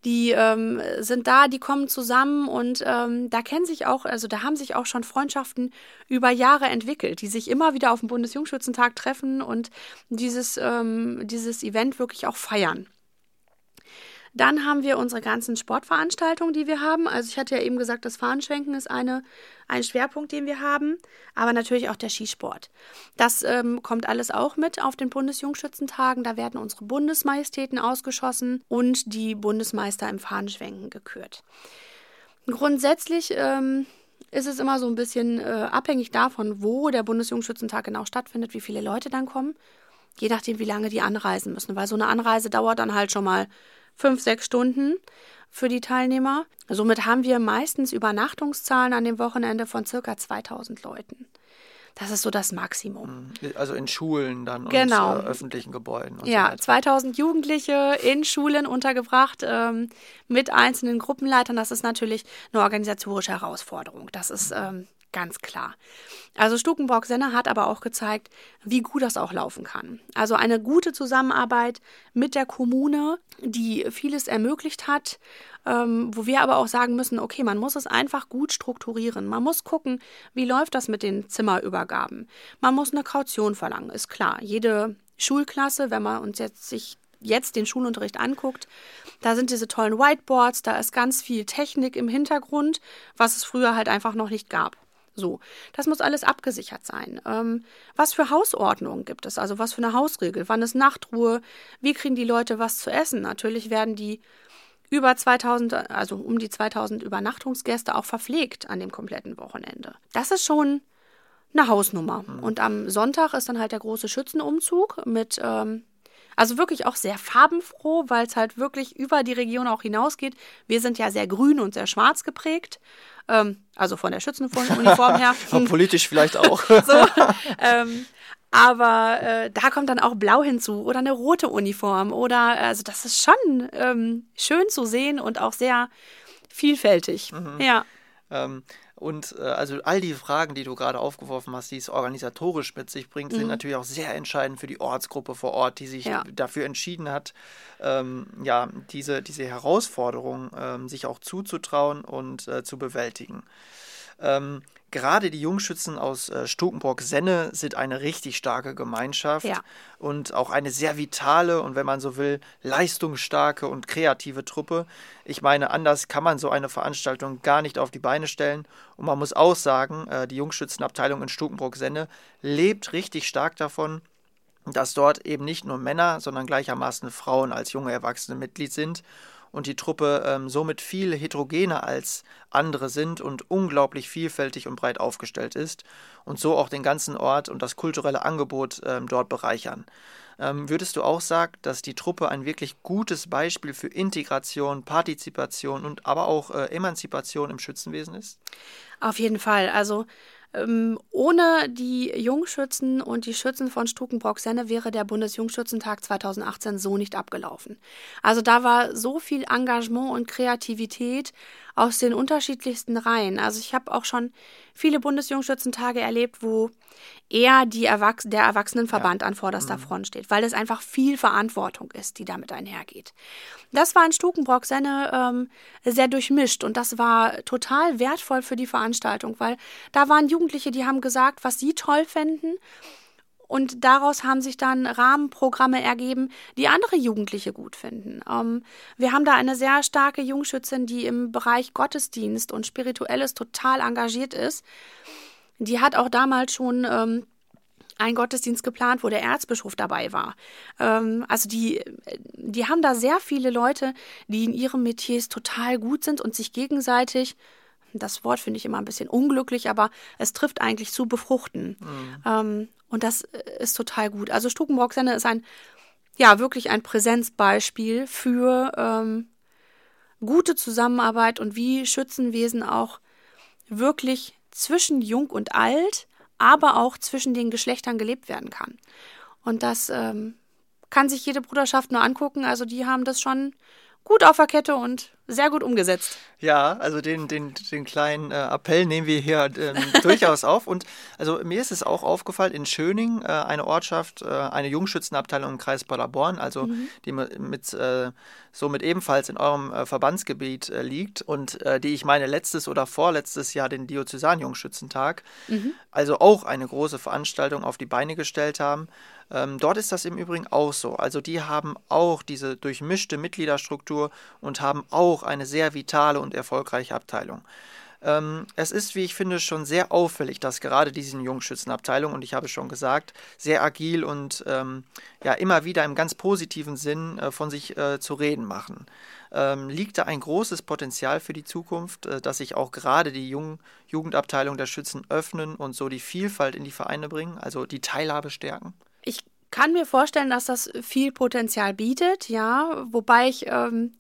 die ähm, sind da, die kommen zusammen und ähm, da kennen sich auch, also da haben sich auch schon Freundschaften über Jahre entwickelt, die sich immer wieder auf dem Bundesjungschützentag treffen und dieses, ähm, dieses Event wirklich auch feiern. Dann haben wir unsere ganzen Sportveranstaltungen, die wir haben. Also ich hatte ja eben gesagt, das Fahnenschwenken ist eine, ein Schwerpunkt, den wir haben, aber natürlich auch der Skisport. Das ähm, kommt alles auch mit auf den Bundesjungschützentagen. Da werden unsere Bundesmajestäten ausgeschossen und die Bundesmeister im Fahnenschwenken gekürt. Grundsätzlich ähm, ist es immer so ein bisschen äh, abhängig davon, wo der Bundesjungschützentag genau stattfindet, wie viele Leute dann kommen. Je nachdem, wie lange die anreisen müssen, weil so eine Anreise dauert dann halt schon mal fünf, sechs Stunden für die Teilnehmer. Somit haben wir meistens Übernachtungszahlen an dem Wochenende von circa 2000 Leuten. Das ist so das Maximum. Mhm. Also in Schulen dann genau. und äh, öffentlichen Gebäuden. ja, so 2000 Jugendliche in Schulen untergebracht ähm, mit einzelnen Gruppenleitern. Das ist natürlich eine organisatorische Herausforderung. Das ist ähm, ganz klar. Also Stukenbrock-Senner hat aber auch gezeigt, wie gut das auch laufen kann. Also eine gute Zusammenarbeit mit der Kommune, die vieles ermöglicht hat, ähm, wo wir aber auch sagen müssen, okay, man muss es einfach gut strukturieren. Man muss gucken, wie läuft das mit den Zimmerübergaben. Man muss eine Kaution verlangen, ist klar. Jede Schulklasse, wenn man uns jetzt sich jetzt den Schulunterricht anguckt, da sind diese tollen Whiteboards, da ist ganz viel Technik im Hintergrund, was es früher halt einfach noch nicht gab. So, das muss alles abgesichert sein. Ähm, was für Hausordnungen gibt es? Also was für eine Hausregel? Wann ist Nachtruhe? Wie kriegen die Leute was zu essen? Natürlich werden die über 2000, also um die 2000 Übernachtungsgäste auch verpflegt an dem kompletten Wochenende. Das ist schon eine Hausnummer. Mhm. Und am Sonntag ist dann halt der große Schützenumzug mit, ähm, also wirklich auch sehr farbenfroh, weil es halt wirklich über die Region auch hinausgeht. Wir sind ja sehr grün und sehr schwarz geprägt. Ähm, also von der Schützenuniform her. politisch vielleicht auch. so, ähm, aber äh, da kommt dann auch Blau hinzu oder eine rote Uniform oder also das ist schon ähm, schön zu sehen und auch sehr vielfältig. Mhm. Ja. Ähm, und äh, also all die Fragen, die du gerade aufgeworfen hast, die es organisatorisch mit sich bringt, mhm. sind natürlich auch sehr entscheidend für die Ortsgruppe vor Ort, die sich ja. dafür entschieden hat, ähm, ja, diese, diese Herausforderung ähm, sich auch zuzutrauen und äh, zu bewältigen. Ähm, gerade die Jungschützen aus äh, Stukenburg-Senne sind eine richtig starke Gemeinschaft ja. und auch eine sehr vitale und wenn man so will, leistungsstarke und kreative Truppe. Ich meine, anders kann man so eine Veranstaltung gar nicht auf die Beine stellen. Und man muss auch sagen, äh, die Jungschützenabteilung in Stukenburg-Senne lebt richtig stark davon, dass dort eben nicht nur Männer, sondern gleichermaßen Frauen als junge Erwachsene Mitglied sind und die Truppe ähm, somit viel heterogener als andere sind und unglaublich vielfältig und breit aufgestellt ist und so auch den ganzen Ort und das kulturelle Angebot ähm, dort bereichern. Ähm, würdest du auch sagen, dass die Truppe ein wirklich gutes Beispiel für Integration, Partizipation und aber auch äh, Emanzipation im Schützenwesen ist? Auf jeden Fall. Also ähm, ohne die Jungschützen und die Schützen von Stukenbrock-Senne wäre der Bundesjungschützentag 2018 so nicht abgelaufen. Also da war so viel Engagement und Kreativität aus den unterschiedlichsten Reihen. Also ich habe auch schon viele Bundesjungschützentage erlebt, wo eher die Erwachs der Erwachsenenverband ja. an vorderster mhm. Front steht, weil es einfach viel Verantwortung ist, die damit einhergeht. Das war in Stukenbrock-Senne ähm, sehr durchmischt und das war total wertvoll für die Veranstaltung, weil da waren Jugendliche, die haben gesagt, was sie toll fänden und daraus haben sich dann Rahmenprogramme ergeben, die andere Jugendliche gut finden. Ähm, wir haben da eine sehr starke Jungschützin, die im Bereich Gottesdienst und Spirituelles total engagiert ist. Die hat auch damals schon ähm, einen Gottesdienst geplant, wo der Erzbischof dabei war. Ähm, also die, die haben da sehr viele Leute, die in ihrem Metiers total gut sind und sich gegenseitig das Wort finde ich immer ein bisschen unglücklich, aber es trifft eigentlich zu befruchten. Mhm. Ähm, und das äh, ist total gut. Also Stukenbrock-Senne ist ein, ja, wirklich ein Präsenzbeispiel für ähm, gute Zusammenarbeit und wie Schützenwesen auch wirklich zwischen jung und alt, aber auch zwischen den Geschlechtern gelebt werden kann. Und das ähm, kann sich jede Bruderschaft nur angucken. Also die haben das schon gut auf der Kette und sehr gut umgesetzt. Ja, also den, den, den kleinen äh, Appell nehmen wir hier ähm, durchaus auf. Und also mir ist es auch aufgefallen, in Schöning, äh, eine Ortschaft, äh, eine Jungschützenabteilung im Kreis Paderborn, also mhm. die mit, äh, somit ebenfalls in eurem äh, Verbandsgebiet äh, liegt und die ich meine letztes oder vorletztes Jahr den Diözesan-Jungschützentag, mhm. also auch eine große Veranstaltung auf die Beine gestellt haben. Ähm, dort ist das im Übrigen auch so. Also die haben auch diese durchmischte Mitgliederstruktur und haben auch eine sehr vitale und erfolgreiche Abteilung. Ähm, es ist, wie ich finde, schon sehr auffällig, dass gerade diese Jungschützenabteilung, und ich habe schon gesagt, sehr agil und ähm, ja immer wieder im ganz positiven Sinn äh, von sich äh, zu reden machen. Ähm, liegt da ein großes Potenzial für die Zukunft, äh, dass sich auch gerade die Jung Jugendabteilung der Schützen öffnen und so die Vielfalt in die Vereine bringen, also die Teilhabe stärken? Kann mir vorstellen, dass das viel Potenzial bietet, ja, wobei ich ähm,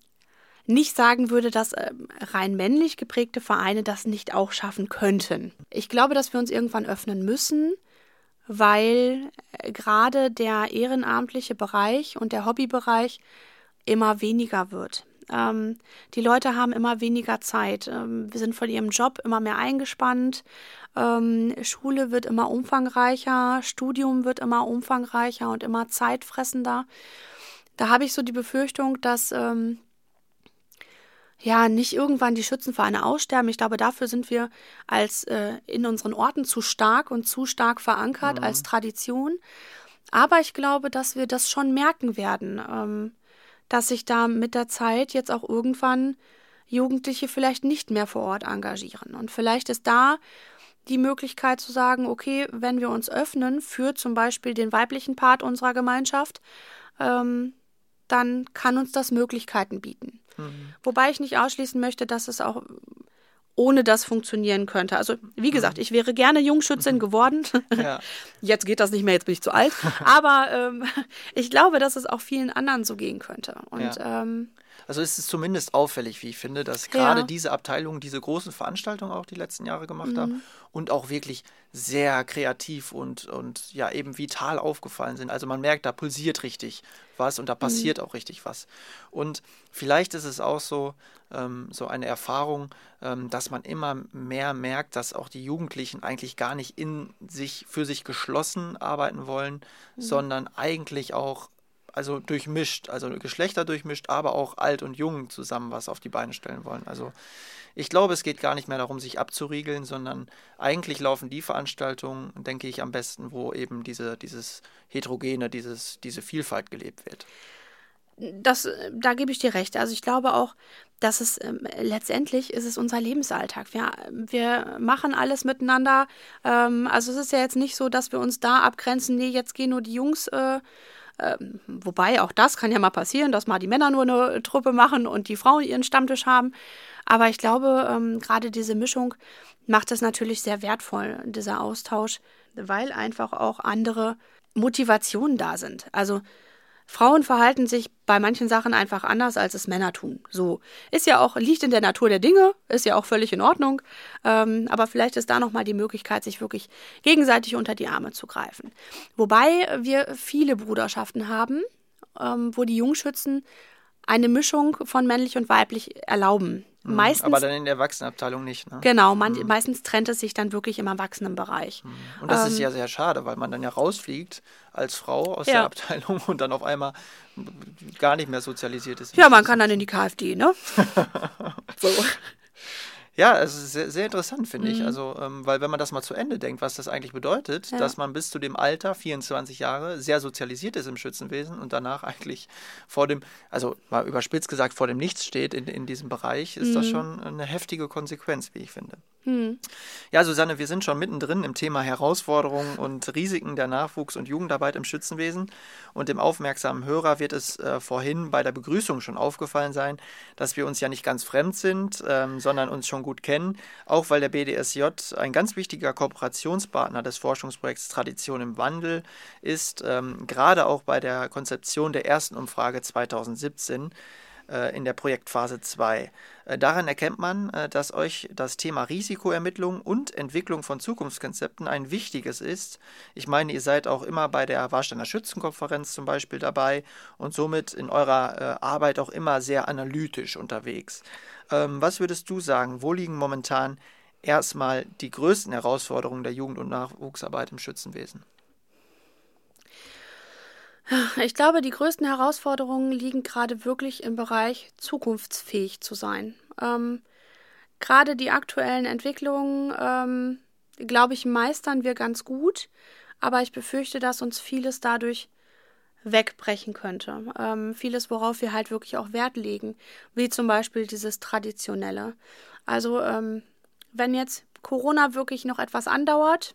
nicht sagen würde, dass äh, rein männlich geprägte Vereine das nicht auch schaffen könnten. Ich glaube, dass wir uns irgendwann öffnen müssen, weil äh, gerade der ehrenamtliche Bereich und der Hobbybereich immer weniger wird. Ähm, die Leute haben immer weniger Zeit. Ähm, wir sind von ihrem Job immer mehr eingespannt. Ähm, Schule wird immer umfangreicher, Studium wird immer umfangreicher und immer zeitfressender. Da habe ich so die Befürchtung, dass ähm, ja nicht irgendwann die Schützenvereine aussterben. Ich glaube, dafür sind wir als äh, in unseren Orten zu stark und zu stark verankert mhm. als Tradition. Aber ich glaube, dass wir das schon merken werden. Ähm, dass sich da mit der Zeit jetzt auch irgendwann Jugendliche vielleicht nicht mehr vor Ort engagieren. Und vielleicht ist da die Möglichkeit zu sagen, okay, wenn wir uns öffnen für zum Beispiel den weiblichen Part unserer Gemeinschaft, ähm, dann kann uns das Möglichkeiten bieten. Mhm. Wobei ich nicht ausschließen möchte, dass es auch ohne das funktionieren könnte. Also wie gesagt, mhm. ich wäre gerne Jungschützin mhm. geworden. Ja. Jetzt geht das nicht mehr, jetzt bin ich zu alt. Aber ähm, ich glaube, dass es auch vielen anderen so gehen könnte. Und ja. ähm, also es ist zumindest auffällig, wie ich finde, dass gerade ja. diese Abteilungen diese großen Veranstaltungen auch die letzten Jahre gemacht mhm. haben und auch wirklich sehr kreativ und, und ja eben vital aufgefallen sind. Also man merkt, da pulsiert richtig was und da mhm. passiert mhm. auch richtig was. Und vielleicht ist es auch so, ähm, so eine Erfahrung, ähm, dass man immer mehr merkt, dass auch die Jugendlichen eigentlich gar nicht in sich, für sich geschlossen arbeiten wollen, mhm. sondern eigentlich auch also durchmischt, also Geschlechter durchmischt, aber auch alt und jung zusammen was auf die Beine stellen wollen. Also ich glaube, es geht gar nicht mehr darum, sich abzuriegeln, sondern eigentlich laufen die Veranstaltungen, denke ich, am besten, wo eben diese, dieses Heterogene, dieses, diese Vielfalt gelebt wird. Das, da gebe ich dir recht. Also ich glaube auch, dass es ähm, letztendlich ist es unser Lebensalltag. Wir, wir machen alles miteinander. Ähm, also es ist ja jetzt nicht so, dass wir uns da abgrenzen, nee, jetzt gehen nur die Jungs äh, ähm, wobei auch das kann ja mal passieren, dass mal die Männer nur eine Truppe machen und die Frauen ihren Stammtisch haben. Aber ich glaube, ähm, gerade diese Mischung macht es natürlich sehr wertvoll, dieser Austausch, weil einfach auch andere Motivationen da sind. Also Frauen verhalten sich bei manchen Sachen einfach anders, als es Männer tun. So ist ja auch liegt in der Natur der Dinge, ist ja auch völlig in Ordnung. Ähm, aber vielleicht ist da noch mal die Möglichkeit, sich wirklich gegenseitig unter die Arme zu greifen. Wobei wir viele Bruderschaften haben, ähm, wo die Jungschützen eine Mischung von männlich und weiblich erlauben. Mhm, meistens, aber dann in der Erwachsenenabteilung nicht. Ne? Genau, man, mhm. meistens trennt es sich dann wirklich im Erwachsenenbereich. Mhm. Und das ähm, ist ja sehr schade, weil man dann ja rausfliegt als Frau aus ja. der Abteilung und dann auf einmal gar nicht mehr sozialisiert ist. Ja, man kann dann in die KfD, ne? so. Ja, es ist sehr, sehr interessant, finde mhm. ich. Also, ähm, weil wenn man das mal zu Ende denkt, was das eigentlich bedeutet, ja. dass man bis zu dem Alter, 24 Jahre, sehr sozialisiert ist im Schützenwesen und danach eigentlich vor dem, also mal überspitzt gesagt, vor dem Nichts steht in, in diesem Bereich, ist mhm. das schon eine heftige Konsequenz, wie ich finde. Mhm. Ja, Susanne, wir sind schon mittendrin im Thema Herausforderungen und Risiken der Nachwuchs- und Jugendarbeit im Schützenwesen. Und dem aufmerksamen Hörer wird es äh, vorhin bei der Begrüßung schon aufgefallen sein, dass wir uns ja nicht ganz fremd sind, ähm, sondern uns schon gut kennen, auch weil der BDSJ ein ganz wichtiger Kooperationspartner des Forschungsprojekts Tradition im Wandel ist, ähm, gerade auch bei der Konzeption der ersten Umfrage 2017 äh, in der Projektphase 2. Äh, daran erkennt man, äh, dass euch das Thema Risikoermittlung und Entwicklung von Zukunftskonzepten ein wichtiges ist. Ich meine, ihr seid auch immer bei der Warsteiner Schützenkonferenz zum Beispiel dabei und somit in eurer Arbeit auch immer sehr analytisch unterwegs. Ähm, was würdest du sagen, wo liegen momentan erstmal die größten Herausforderungen der Jugend- und Nachwuchsarbeit im Schützenwesen? Ich glaube, die größten Herausforderungen liegen gerade wirklich im Bereich zukunftsfähig zu sein. Ähm, gerade die aktuellen Entwicklungen, ähm, glaube ich, meistern wir ganz gut, aber ich befürchte, dass uns vieles dadurch wegbrechen könnte. Ähm, vieles, worauf wir halt wirklich auch Wert legen, wie zum Beispiel dieses Traditionelle. Also ähm, wenn jetzt Corona wirklich noch etwas andauert,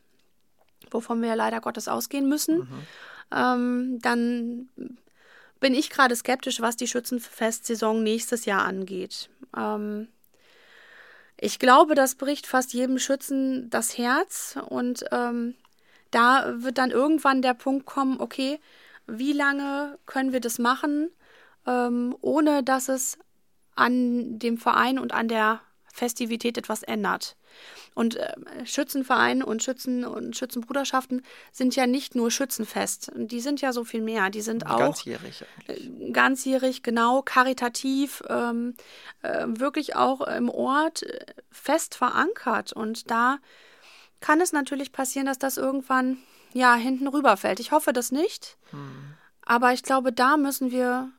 wovon wir leider Gottes ausgehen müssen, mhm ähm, dann bin ich gerade skeptisch, was die Schützenfestsaison nächstes Jahr angeht. Ähm, ich glaube, das bricht fast jedem Schützen das Herz und ähm, da wird dann irgendwann der Punkt kommen, okay, wie lange können wir das machen, ähm, ohne dass es an dem Verein und an der Festivität etwas ändert. Und äh, Schützenverein und Schützen und Schützenbruderschaften sind ja nicht nur Schützenfest. Die sind ja so viel mehr. Die sind auch ganzjährig. Eigentlich. Ganzjährig, genau, karitativ, ähm, äh, wirklich auch im Ort äh, fest verankert. Und da kann es natürlich passieren, dass das irgendwann ja hinten rüberfällt. Ich hoffe das nicht. Hm. Aber ich glaube, da müssen wir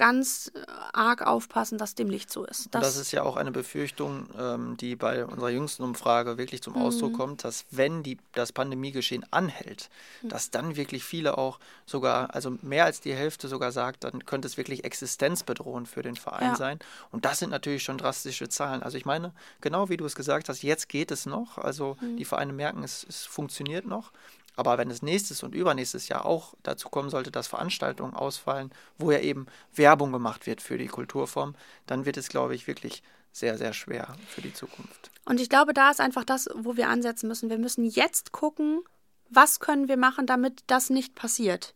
ganz äh, arg aufpassen, dass dem nicht so ist. Das, das ist ja auch eine Befürchtung, ähm, die bei unserer jüngsten Umfrage wirklich zum Ausdruck mhm. kommt, dass wenn die, das Pandemiegeschehen anhält, mhm. dass dann wirklich viele auch sogar, also mehr als die Hälfte sogar sagt, dann könnte es wirklich existenzbedrohend für den Verein ja. sein. Und das sind natürlich schon drastische Zahlen. Also ich meine, genau wie du es gesagt hast, jetzt geht es noch. Also mhm. die Vereine merken, es, es funktioniert noch. Aber wenn es nächstes und übernächstes Jahr auch dazu kommen sollte, dass Veranstaltungen ausfallen, wo ja eben Werbung gemacht wird für die Kulturform, dann wird es, glaube ich, wirklich sehr, sehr schwer für die Zukunft. Und ich glaube, da ist einfach das, wo wir ansetzen müssen. Wir müssen jetzt gucken, was können wir machen, damit das nicht passiert.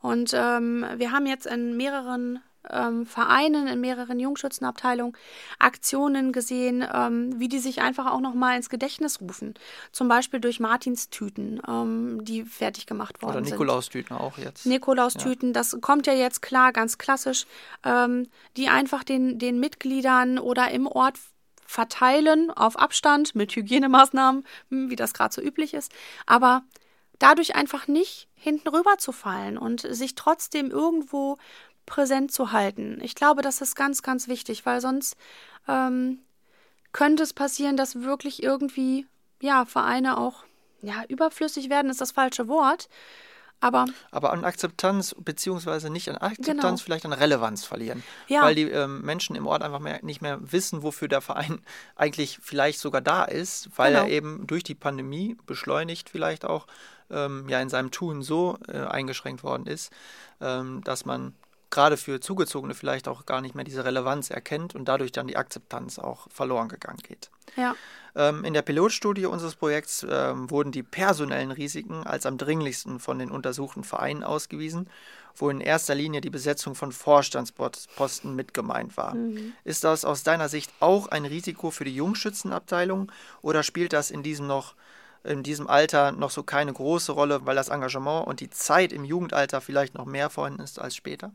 Und ähm, wir haben jetzt in mehreren ähm, Vereinen, in mehreren Jungschützenabteilungen Aktionen gesehen, ähm, wie die sich einfach auch nochmal ins Gedächtnis rufen. Zum Beispiel durch Martinstüten, ähm, die fertig gemacht worden Oder sind. Oder Nikolaustüten auch jetzt. Nikolaustüten, ja. das kommt ja jetzt klar, ganz klassisch, ähm, die einfach den, den Mitgliedern oder im Ort verteilen auf Abstand mit Hygienemaßnahmen, hm, wie das gerade so üblich ist. Aber dadurch einfach nicht hinten rüber zu fallen und sich trotzdem irgendwo präsent zu halten. Ich glaube, das ist ganz, ganz wichtig, weil sonst ähm, könnte es passieren, dass wirklich irgendwie ja Vereine auch ja überflüssig werden, ist das falsche Wort. Aber, aber an Akzeptanz, beziehungsweise nicht an Akzeptanz, genau. vielleicht an Relevanz verlieren. Ja. Weil die ähm, Menschen im Ort einfach mehr, nicht mehr wissen, wofür der Verein eigentlich vielleicht sogar da ist, weil genau. er eben durch die Pandemie beschleunigt vielleicht auch ähm, ja in seinem Tun so äh, eingeschränkt worden ist, ähm, dass man gerade für Zugezogene vielleicht auch gar nicht mehr diese Relevanz erkennt und dadurch dann die Akzeptanz auch verloren gegangen geht. Ja. Ähm, in der Pilotstudie unseres Projekts ähm, wurden die personellen Risiken als am dringlichsten von den untersuchten Vereinen ausgewiesen, wo in erster Linie die Besetzung von Vorstandsposten mit gemeint war. Mhm. Ist das aus deiner Sicht auch ein Risiko für die Jungschützenabteilung oder spielt das in diesem noch in diesem Alter noch so keine große Rolle, weil das Engagement und die Zeit im Jugendalter vielleicht noch mehr vorhanden ist als später?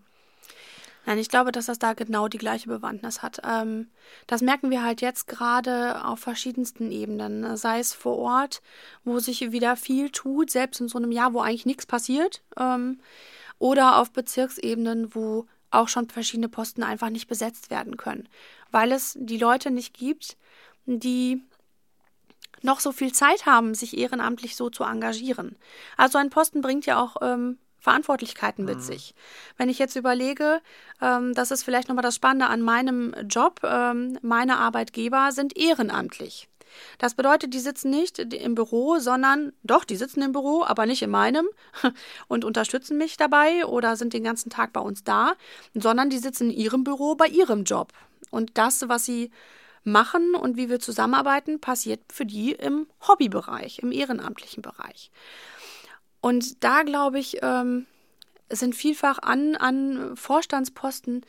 Nein, ich glaube, dass das da genau die gleiche Bewandtnis hat. Ähm, das merken wir halt jetzt gerade auf verschiedensten Ebenen. Sei es vor Ort, wo sich wieder viel tut, selbst in so einem Jahr, wo eigentlich nichts passiert. Ähm, oder auf Bezirksebenen, wo auch schon verschiedene Posten einfach nicht besetzt werden können. Weil es die Leute nicht gibt, die noch so viel Zeit haben, sich ehrenamtlich so zu engagieren. Also ein Posten bringt ja auch ähm, Verantwortlichkeiten mit mhm. sich. Wenn ich jetzt überlege, ähm, das ist vielleicht nochmal das Spannende an meinem Job, ähm, meine Arbeitgeber sind ehrenamtlich. Das bedeutet, die sitzen nicht im Büro, sondern doch, die sitzen im Büro, aber nicht in meinem und unterstützen mich dabei oder sind den ganzen Tag bei uns da, sondern die sitzen in ihrem Büro bei ihrem Job. Und das, was sie machen und wie wir zusammenarbeiten, passiert für die im Hobbybereich, im ehrenamtlichen Bereich. Und da, glaube ich, ähm, sind vielfach an, an Vorstandsposten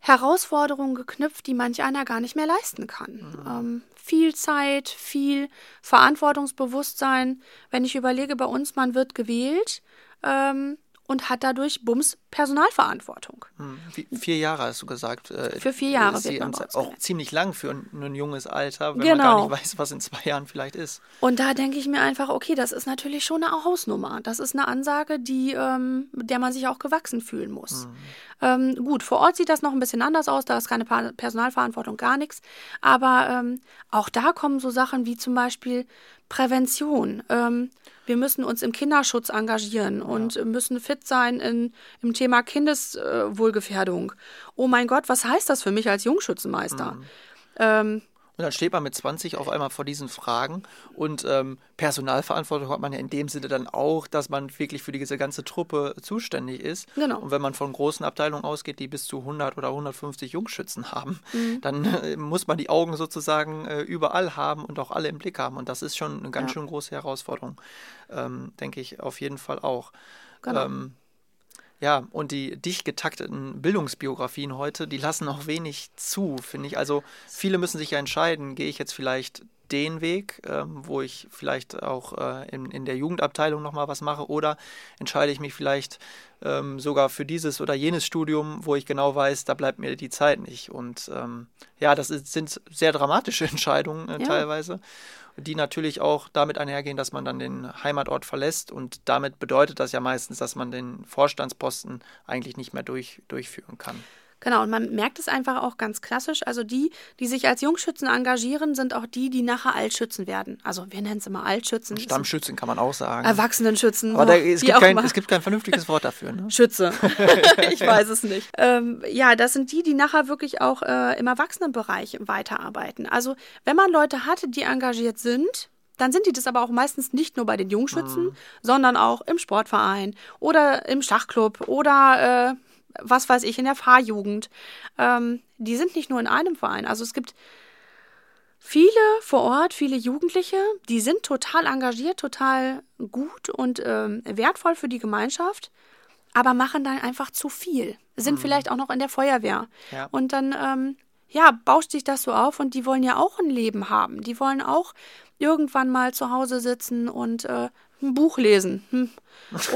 Herausforderungen geknüpft, die manch einer gar nicht mehr leisten kann. Mhm. Ähm, viel Zeit, viel Verantwortungsbewusstsein. Wenn ich überlege, bei uns, man wird gewählt, ähm, und hat dadurch Bums Personalverantwortung. Hm. vier Jahre hast du gesagt. Äh, für vier Jahre ist wird man auch ziemlich lang für ein, ein, junges Alter, wenn genau. man gar nicht weiß, was in zwei Jahren vielleicht ist. Und da denke ich mir einfach, okay, das ist natürlich schon eine Hausnummer. Das ist eine Ansage, die, ähm, der man sich auch gewachsen fühlen muss. Mhm. Ähm, gut, vor Ort sieht das noch ein bisschen anders aus, da ist keine Personalverantwortung, gar nichts. Aber ähm, auch da kommen so Sachen wie zum Beispiel Prävention. Ähm, wir müssen uns im Kinderschutz engagieren ja. und müssen fit sein in, im Thema Kindeswohlgefährdung. oh mein Gott, was heißt das für mich als Jungschützenmeister? Mhm. Ähm, und dann steht man mit 20 auf einmal vor diesen Fragen. Und ähm, Personalverantwortung hat man ja in dem Sinne dann auch, dass man wirklich für diese ganze Truppe zuständig ist. Genau. Und wenn man von großen Abteilungen ausgeht, die bis zu 100 oder 150 Jungschützen haben, mhm. dann äh, muss man die Augen sozusagen äh, überall haben und auch alle im Blick haben. Und das ist schon eine ganz ja. schön große Herausforderung, ähm, denke ich auf jeden Fall auch. Genau. Ähm, ja, und die dicht getakteten Bildungsbiografien heute, die lassen auch wenig zu, finde ich. Also viele müssen sich ja entscheiden, gehe ich jetzt vielleicht den Weg, ähm, wo ich vielleicht auch äh, in, in der Jugendabteilung nochmal was mache oder entscheide ich mich vielleicht ähm, sogar für dieses oder jenes Studium, wo ich genau weiß, da bleibt mir die Zeit nicht. Und ähm, ja, das ist, sind sehr dramatische Entscheidungen äh, ja. teilweise die natürlich auch damit einhergehen, dass man dann den Heimatort verlässt und damit bedeutet das ja meistens, dass man den Vorstandsposten eigentlich nicht mehr durch, durchführen kann. Genau, und man merkt es einfach auch ganz klassisch. Also die, die sich als Jungschützen engagieren, sind auch die, die nachher Altschützen werden. Also wir nennen es immer Altschützen. Stammschützen kann man auch sagen. Erwachsenenschützen. Aber da, es, gibt kein, es, gibt kein, vernünftiges Wort dafür. Ne? Schütze. ich weiß es nicht. Ähm, ja, das sind die, die nachher wirklich auch äh, im Erwachsenenbereich weiterarbeiten. Also wenn man Leute hat, die engagiert sind, dann sind die das aber auch meistens nicht nur bei den Jungschützen, mhm. sondern auch im Sportverein oder im Schachclub oder äh, was weiß ich, in der Fahrjugend. Ähm, die sind nicht nur in einem Verein. Also es gibt viele vor Ort, viele Jugendliche, die sind total engagiert, total gut und ähm, wertvoll für die Gemeinschaft, aber machen dann einfach zu viel. Sind mhm. vielleicht auch noch in der Feuerwehr. Ja. Und dann, ähm, ja, bauscht sich das so auf und die wollen ja auch ein Leben haben. Die wollen auch irgendwann mal zu Hause sitzen und äh, ein Buch lesen. Hm.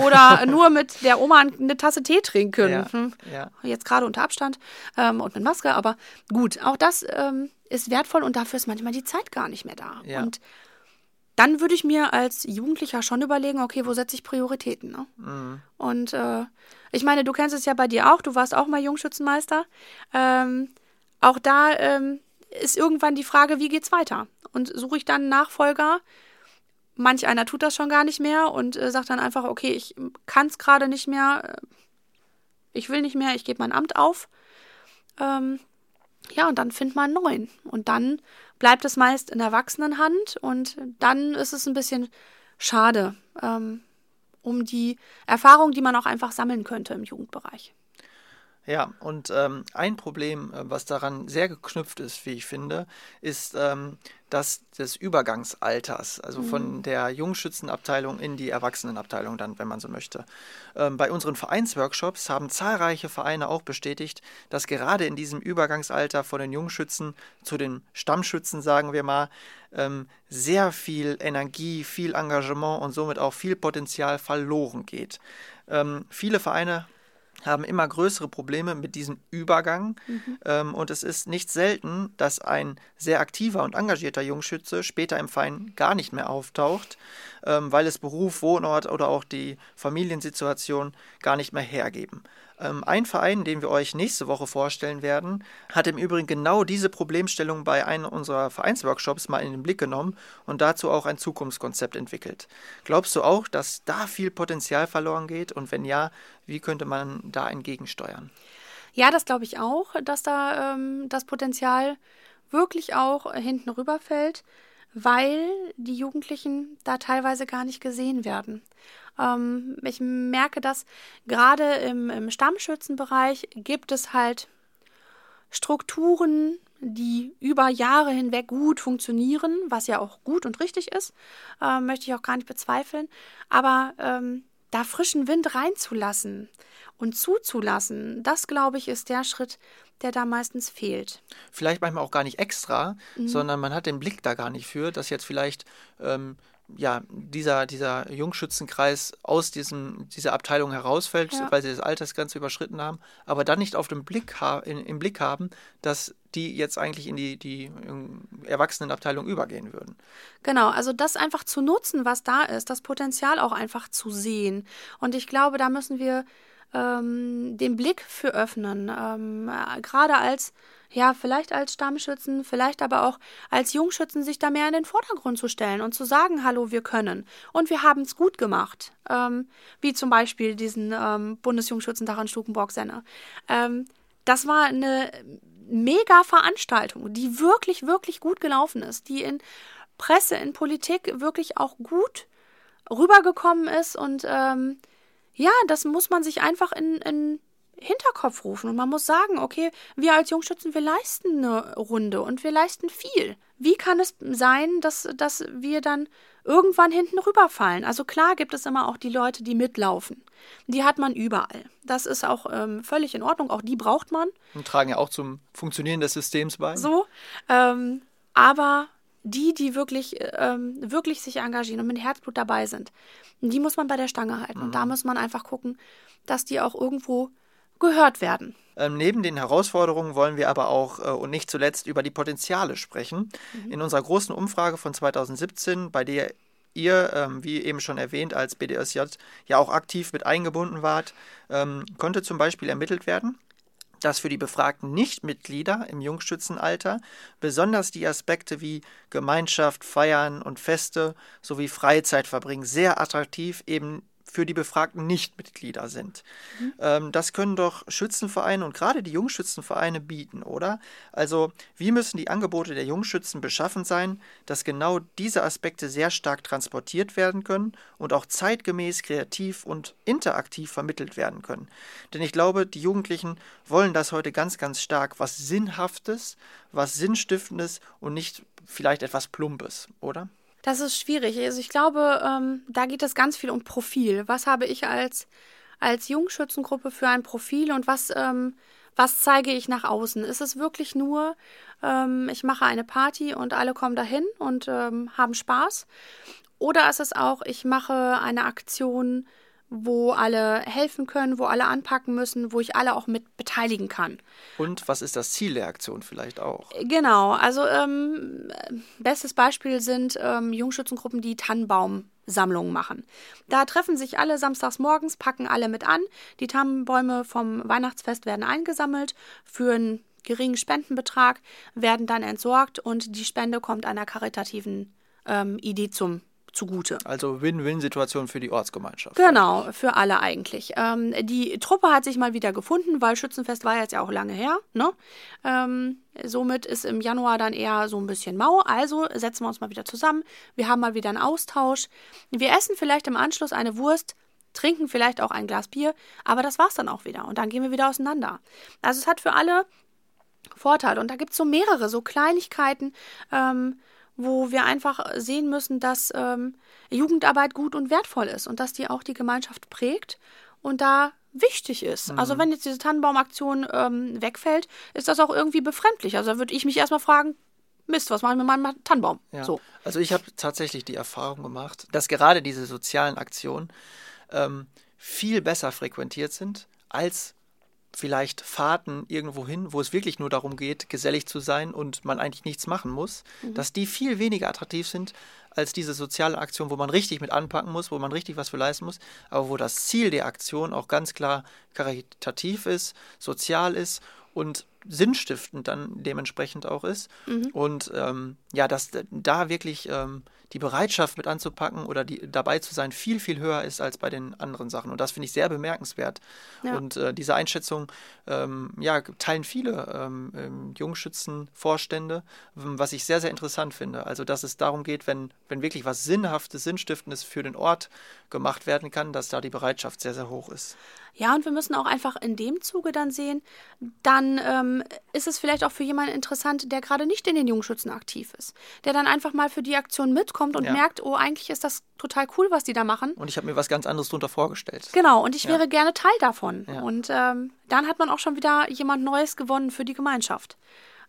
Oder nur mit der Oma eine Tasse Tee trinken. Ja, hm. ja. Jetzt gerade unter Abstand ähm, und mit Maske, aber gut, auch das ähm, ist wertvoll und dafür ist manchmal die Zeit gar nicht mehr da. Ja. Und dann würde ich mir als Jugendlicher schon überlegen, okay, wo setze ich Prioritäten? Ne? Mhm. Und äh, ich meine, du kennst es ja bei dir auch, du warst auch mal Jungschützenmeister. Ähm, auch da ähm, ist irgendwann die Frage, wie geht's weiter? Und suche ich dann einen Nachfolger, Manch einer tut das schon gar nicht mehr und äh, sagt dann einfach, okay, ich kann es gerade nicht mehr, äh, ich will nicht mehr, ich gebe mein Amt auf. Ähm, ja, und dann findet man einen neuen. Und dann bleibt es meist in Erwachsenenhand und dann ist es ein bisschen schade ähm, um die Erfahrung, die man auch einfach sammeln könnte im Jugendbereich. Ja, und ähm, ein Problem, äh, was daran sehr geknüpft ist, wie ich finde, ist ähm, das des Übergangsalters, also mhm. von der Jungschützenabteilung in die Erwachsenenabteilung dann, wenn man so möchte. Ähm, bei unseren Vereinsworkshops haben zahlreiche Vereine auch bestätigt, dass gerade in diesem Übergangsalter von den Jungschützen zu den Stammschützen, sagen wir mal, ähm, sehr viel Energie, viel Engagement und somit auch viel Potenzial verloren geht. Ähm, viele Vereine haben immer größere Probleme mit diesem Übergang. Mhm. Ähm, und es ist nicht selten, dass ein sehr aktiver und engagierter Jungschütze später im Verein gar nicht mehr auftaucht, ähm, weil es Beruf, Wohnort oder auch die Familiensituation gar nicht mehr hergeben. Ähm, ein Verein, den wir euch nächste Woche vorstellen werden, hat im Übrigen genau diese Problemstellung bei einem unserer Vereinsworkshops mal in den Blick genommen und dazu auch ein Zukunftskonzept entwickelt. Glaubst du auch, dass da viel Potenzial verloren geht? Und wenn ja, wie könnte man da entgegensteuern? Ja, das glaube ich auch, dass da ähm, das Potenzial wirklich auch hinten rüberfällt, weil die Jugendlichen da teilweise gar nicht gesehen werden. Ähm, ich merke, dass gerade im, im Stammschützenbereich gibt es halt Strukturen, die über Jahre hinweg gut funktionieren, was ja auch gut und richtig ist, äh, möchte ich auch gar nicht bezweifeln. Aber ähm, da frischen Wind reinzulassen und zuzulassen, das glaube ich, ist der Schritt, der da meistens fehlt. Vielleicht manchmal auch gar nicht extra, mhm. sondern man hat den Blick da gar nicht für, dass jetzt vielleicht ähm, ja, dieser, dieser Jungschützenkreis aus diesem, dieser Abteilung herausfällt, ja. weil sie das Altersgrenze überschritten haben, aber dann nicht auf dem Blick in, im Blick haben, dass die jetzt eigentlich in die, die Erwachsenenabteilung übergehen würden. Genau, also das einfach zu nutzen, was da ist, das Potenzial auch einfach zu sehen. Und ich glaube, da müssen wir ähm, den Blick für öffnen. Ähm, äh, gerade als, ja, vielleicht als Stammschützen, vielleicht aber auch als Jungschützen, sich da mehr in den Vordergrund zu stellen und zu sagen, hallo, wir können. Und wir haben es gut gemacht. Ähm, wie zum Beispiel diesen ähm, Bundesjungschützentag in Stukenborg-Senne. Ähm, das war eine mega Veranstaltung, die wirklich, wirklich gut gelaufen ist, die in Presse, in Politik wirklich auch gut rübergekommen ist und ähm, ja, das muss man sich einfach in, in Hinterkopf rufen und man muss sagen, okay, wir als Jungschützen, wir leisten eine Runde und wir leisten viel. Wie kann es sein, dass, dass wir dann irgendwann hinten rüberfallen? Also klar gibt es immer auch die Leute, die mitlaufen. Die hat man überall. Das ist auch ähm, völlig in Ordnung, auch die braucht man. Und tragen ja auch zum Funktionieren des Systems bei. So, ähm, aber die, die wirklich, ähm, wirklich sich engagieren und mit Herzblut dabei sind, die muss man bei der Stange halten. Mhm. Und da mhm. muss man einfach gucken, dass die auch irgendwo gehört werden. Ähm, neben den Herausforderungen wollen wir aber auch äh, und nicht zuletzt über die Potenziale sprechen. Mhm. In unserer großen Umfrage von 2017, bei der ihr, ähm, wie eben schon erwähnt, als BDSJ ja auch aktiv mit eingebunden wart, ähm, konnte zum Beispiel ermittelt werden, dass für die befragten Nichtmitglieder im Jungschützenalter besonders die Aspekte wie Gemeinschaft, Feiern und Feste sowie Freizeitverbringen sehr attraktiv eben für die befragten Nichtmitglieder sind. Mhm. Ähm, das können doch Schützenvereine und gerade die Jungschützenvereine bieten, oder? Also, wie müssen die Angebote der Jungschützen beschaffen sein, dass genau diese Aspekte sehr stark transportiert werden können und auch zeitgemäß, kreativ und interaktiv vermittelt werden können? Denn ich glaube, die Jugendlichen wollen das heute ganz, ganz stark, was Sinnhaftes, was Sinnstiftendes und nicht vielleicht etwas Plumpes, oder? Das ist schwierig. Also ich glaube, ähm, da geht es ganz viel um Profil. Was habe ich als, als Jungschützengruppe für ein Profil und was, ähm, was zeige ich nach außen? Ist es wirklich nur, ähm, ich mache eine Party und alle kommen dahin und ähm, haben Spaß? Oder ist es auch, ich mache eine Aktion, wo alle helfen können, wo alle anpacken müssen, wo ich alle auch mit beteiligen kann. Und was ist das Ziel der Aktion vielleicht auch? Genau, also ähm, bestes Beispiel sind ähm, Jungschützengruppen, die Tannenbaumsammlungen machen. Da treffen sich alle samstags morgens, packen alle mit an. Die Tannenbäume vom Weihnachtsfest werden eingesammelt für einen geringen Spendenbetrag, werden dann entsorgt und die Spende kommt einer karitativen ähm, Idee zum zugute. Also Win-Win-Situation für die Ortsgemeinschaft. Genau, für alle eigentlich. Ähm, die Truppe hat sich mal wieder gefunden, weil Schützenfest war jetzt ja auch lange her. Ne? Ähm, somit ist im Januar dann eher so ein bisschen mau. Also setzen wir uns mal wieder zusammen. Wir haben mal wieder einen Austausch. Wir essen vielleicht im Anschluss eine Wurst, trinken vielleicht auch ein Glas Bier, aber das war's dann auch wieder. Und dann gehen wir wieder auseinander. Also es hat für alle Vorteile. Und da gibt es so mehrere, so Kleinigkeiten. Ähm, wo wir einfach sehen müssen, dass ähm, Jugendarbeit gut und wertvoll ist und dass die auch die Gemeinschaft prägt und da wichtig ist. Mhm. Also wenn jetzt diese Tannenbaumaktion ähm, wegfällt, ist das auch irgendwie befremdlich. Also da würde ich mich erstmal fragen, Mist, was mache ich mit meinem Tannenbaum? Ja. So. Also ich habe tatsächlich die Erfahrung gemacht, dass gerade diese sozialen Aktionen ähm, viel besser frequentiert sind als vielleicht Fahrten irgendwo hin, wo es wirklich nur darum geht, gesellig zu sein und man eigentlich nichts machen muss, mhm. dass die viel weniger attraktiv sind als diese soziale Aktion, wo man richtig mit anpacken muss, wo man richtig was für leisten muss, aber wo das Ziel der Aktion auch ganz klar karitativ ist, sozial ist und sinnstiftend dann dementsprechend auch ist. Mhm. Und ähm, ja, dass da wirklich ähm, die Bereitschaft mit anzupacken oder die, dabei zu sein viel, viel höher ist als bei den anderen Sachen. Und das finde ich sehr bemerkenswert. Ja. Und äh, diese Einschätzung ähm, ja, teilen viele ähm, ähm Jungschützenvorstände, was ich sehr, sehr interessant finde. Also, dass es darum geht, wenn, wenn wirklich was Sinnhaftes, Sinnstiftendes für den Ort gemacht werden kann, dass da die Bereitschaft sehr, sehr hoch ist. Ja, und wir müssen auch einfach in dem Zuge dann sehen, dann ähm, ist es vielleicht auch für jemanden interessant, der gerade nicht in den Jungschützen aktiv ist, der dann einfach mal für die Aktion mitkommt und ja. merkt, oh, eigentlich ist das total cool, was die da machen. Und ich habe mir was ganz anderes darunter vorgestellt. Genau, und ich ja. wäre gerne Teil davon. Ja. Und ähm, dann hat man auch schon wieder jemand Neues gewonnen für die Gemeinschaft.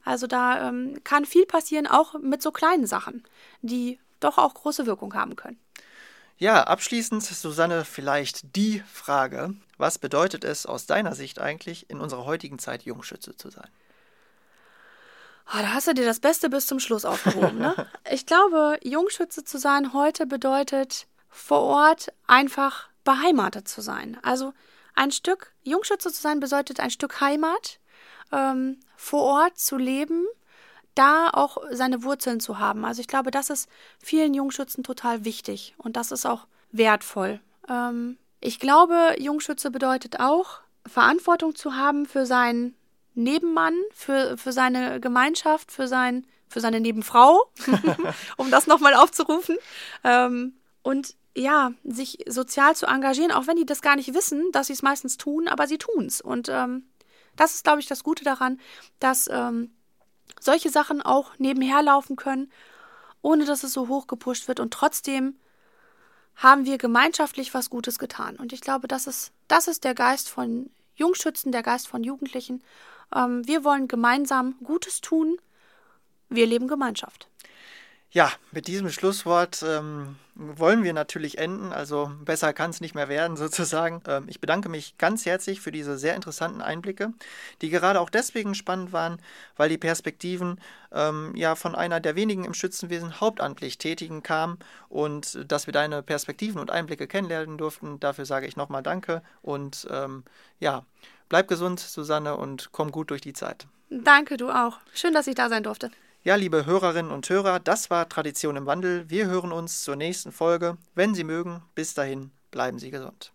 Also da ähm, kann viel passieren, auch mit so kleinen Sachen, die doch auch große Wirkung haben können. Ja, abschließend, Susanne, vielleicht die Frage, was bedeutet es aus deiner Sicht eigentlich, in unserer heutigen Zeit Jungschütze zu sein? Oh, da hast du dir das Beste bis zum Schluss aufgehoben. Ne? ich glaube, Jungschütze zu sein heute bedeutet, vor Ort einfach beheimatet zu sein. Also ein Stück Jungschütze zu sein bedeutet ein Stück Heimat, ähm, vor Ort zu leben, da auch seine Wurzeln zu haben. Also ich glaube, das ist vielen Jungschützen total wichtig und das ist auch wertvoll. Ähm, ich glaube, Jungschütze bedeutet auch, Verantwortung zu haben für seinen Nebenmann, für, für seine Gemeinschaft, für, sein, für seine Nebenfrau, um das nochmal aufzurufen. Ähm, und ja, sich sozial zu engagieren, auch wenn die das gar nicht wissen, dass sie es meistens tun, aber sie tun es. Und ähm, das ist, glaube ich, das Gute daran, dass ähm, solche Sachen auch nebenher laufen können, ohne dass es so hoch gepusht wird und trotzdem haben wir gemeinschaftlich was Gutes getan. Und ich glaube, das ist, das ist der Geist von Jungschützen, der Geist von Jugendlichen. Ähm, wir wollen gemeinsam Gutes tun. Wir leben Gemeinschaft. Ja, mit diesem Schlusswort ähm, wollen wir natürlich enden. Also besser kann es nicht mehr werden, sozusagen. Ähm, ich bedanke mich ganz herzlich für diese sehr interessanten Einblicke, die gerade auch deswegen spannend waren, weil die Perspektiven ähm, ja von einer der wenigen im Schützenwesen hauptamtlich Tätigen kamen und dass wir deine Perspektiven und Einblicke kennenlernen durften. Dafür sage ich nochmal Danke und ähm, ja, bleib gesund, Susanne, und komm gut durch die Zeit. Danke, du auch. Schön, dass ich da sein durfte. Ja, liebe Hörerinnen und Hörer, das war Tradition im Wandel. Wir hören uns zur nächsten Folge. Wenn Sie mögen, bis dahin, bleiben Sie gesund.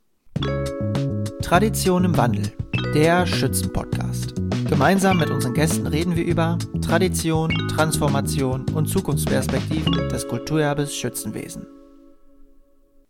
Tradition im Wandel, der Schützenpodcast. Gemeinsam mit unseren Gästen reden wir über Tradition, Transformation und Zukunftsperspektiven des Kulturerbes Schützenwesen.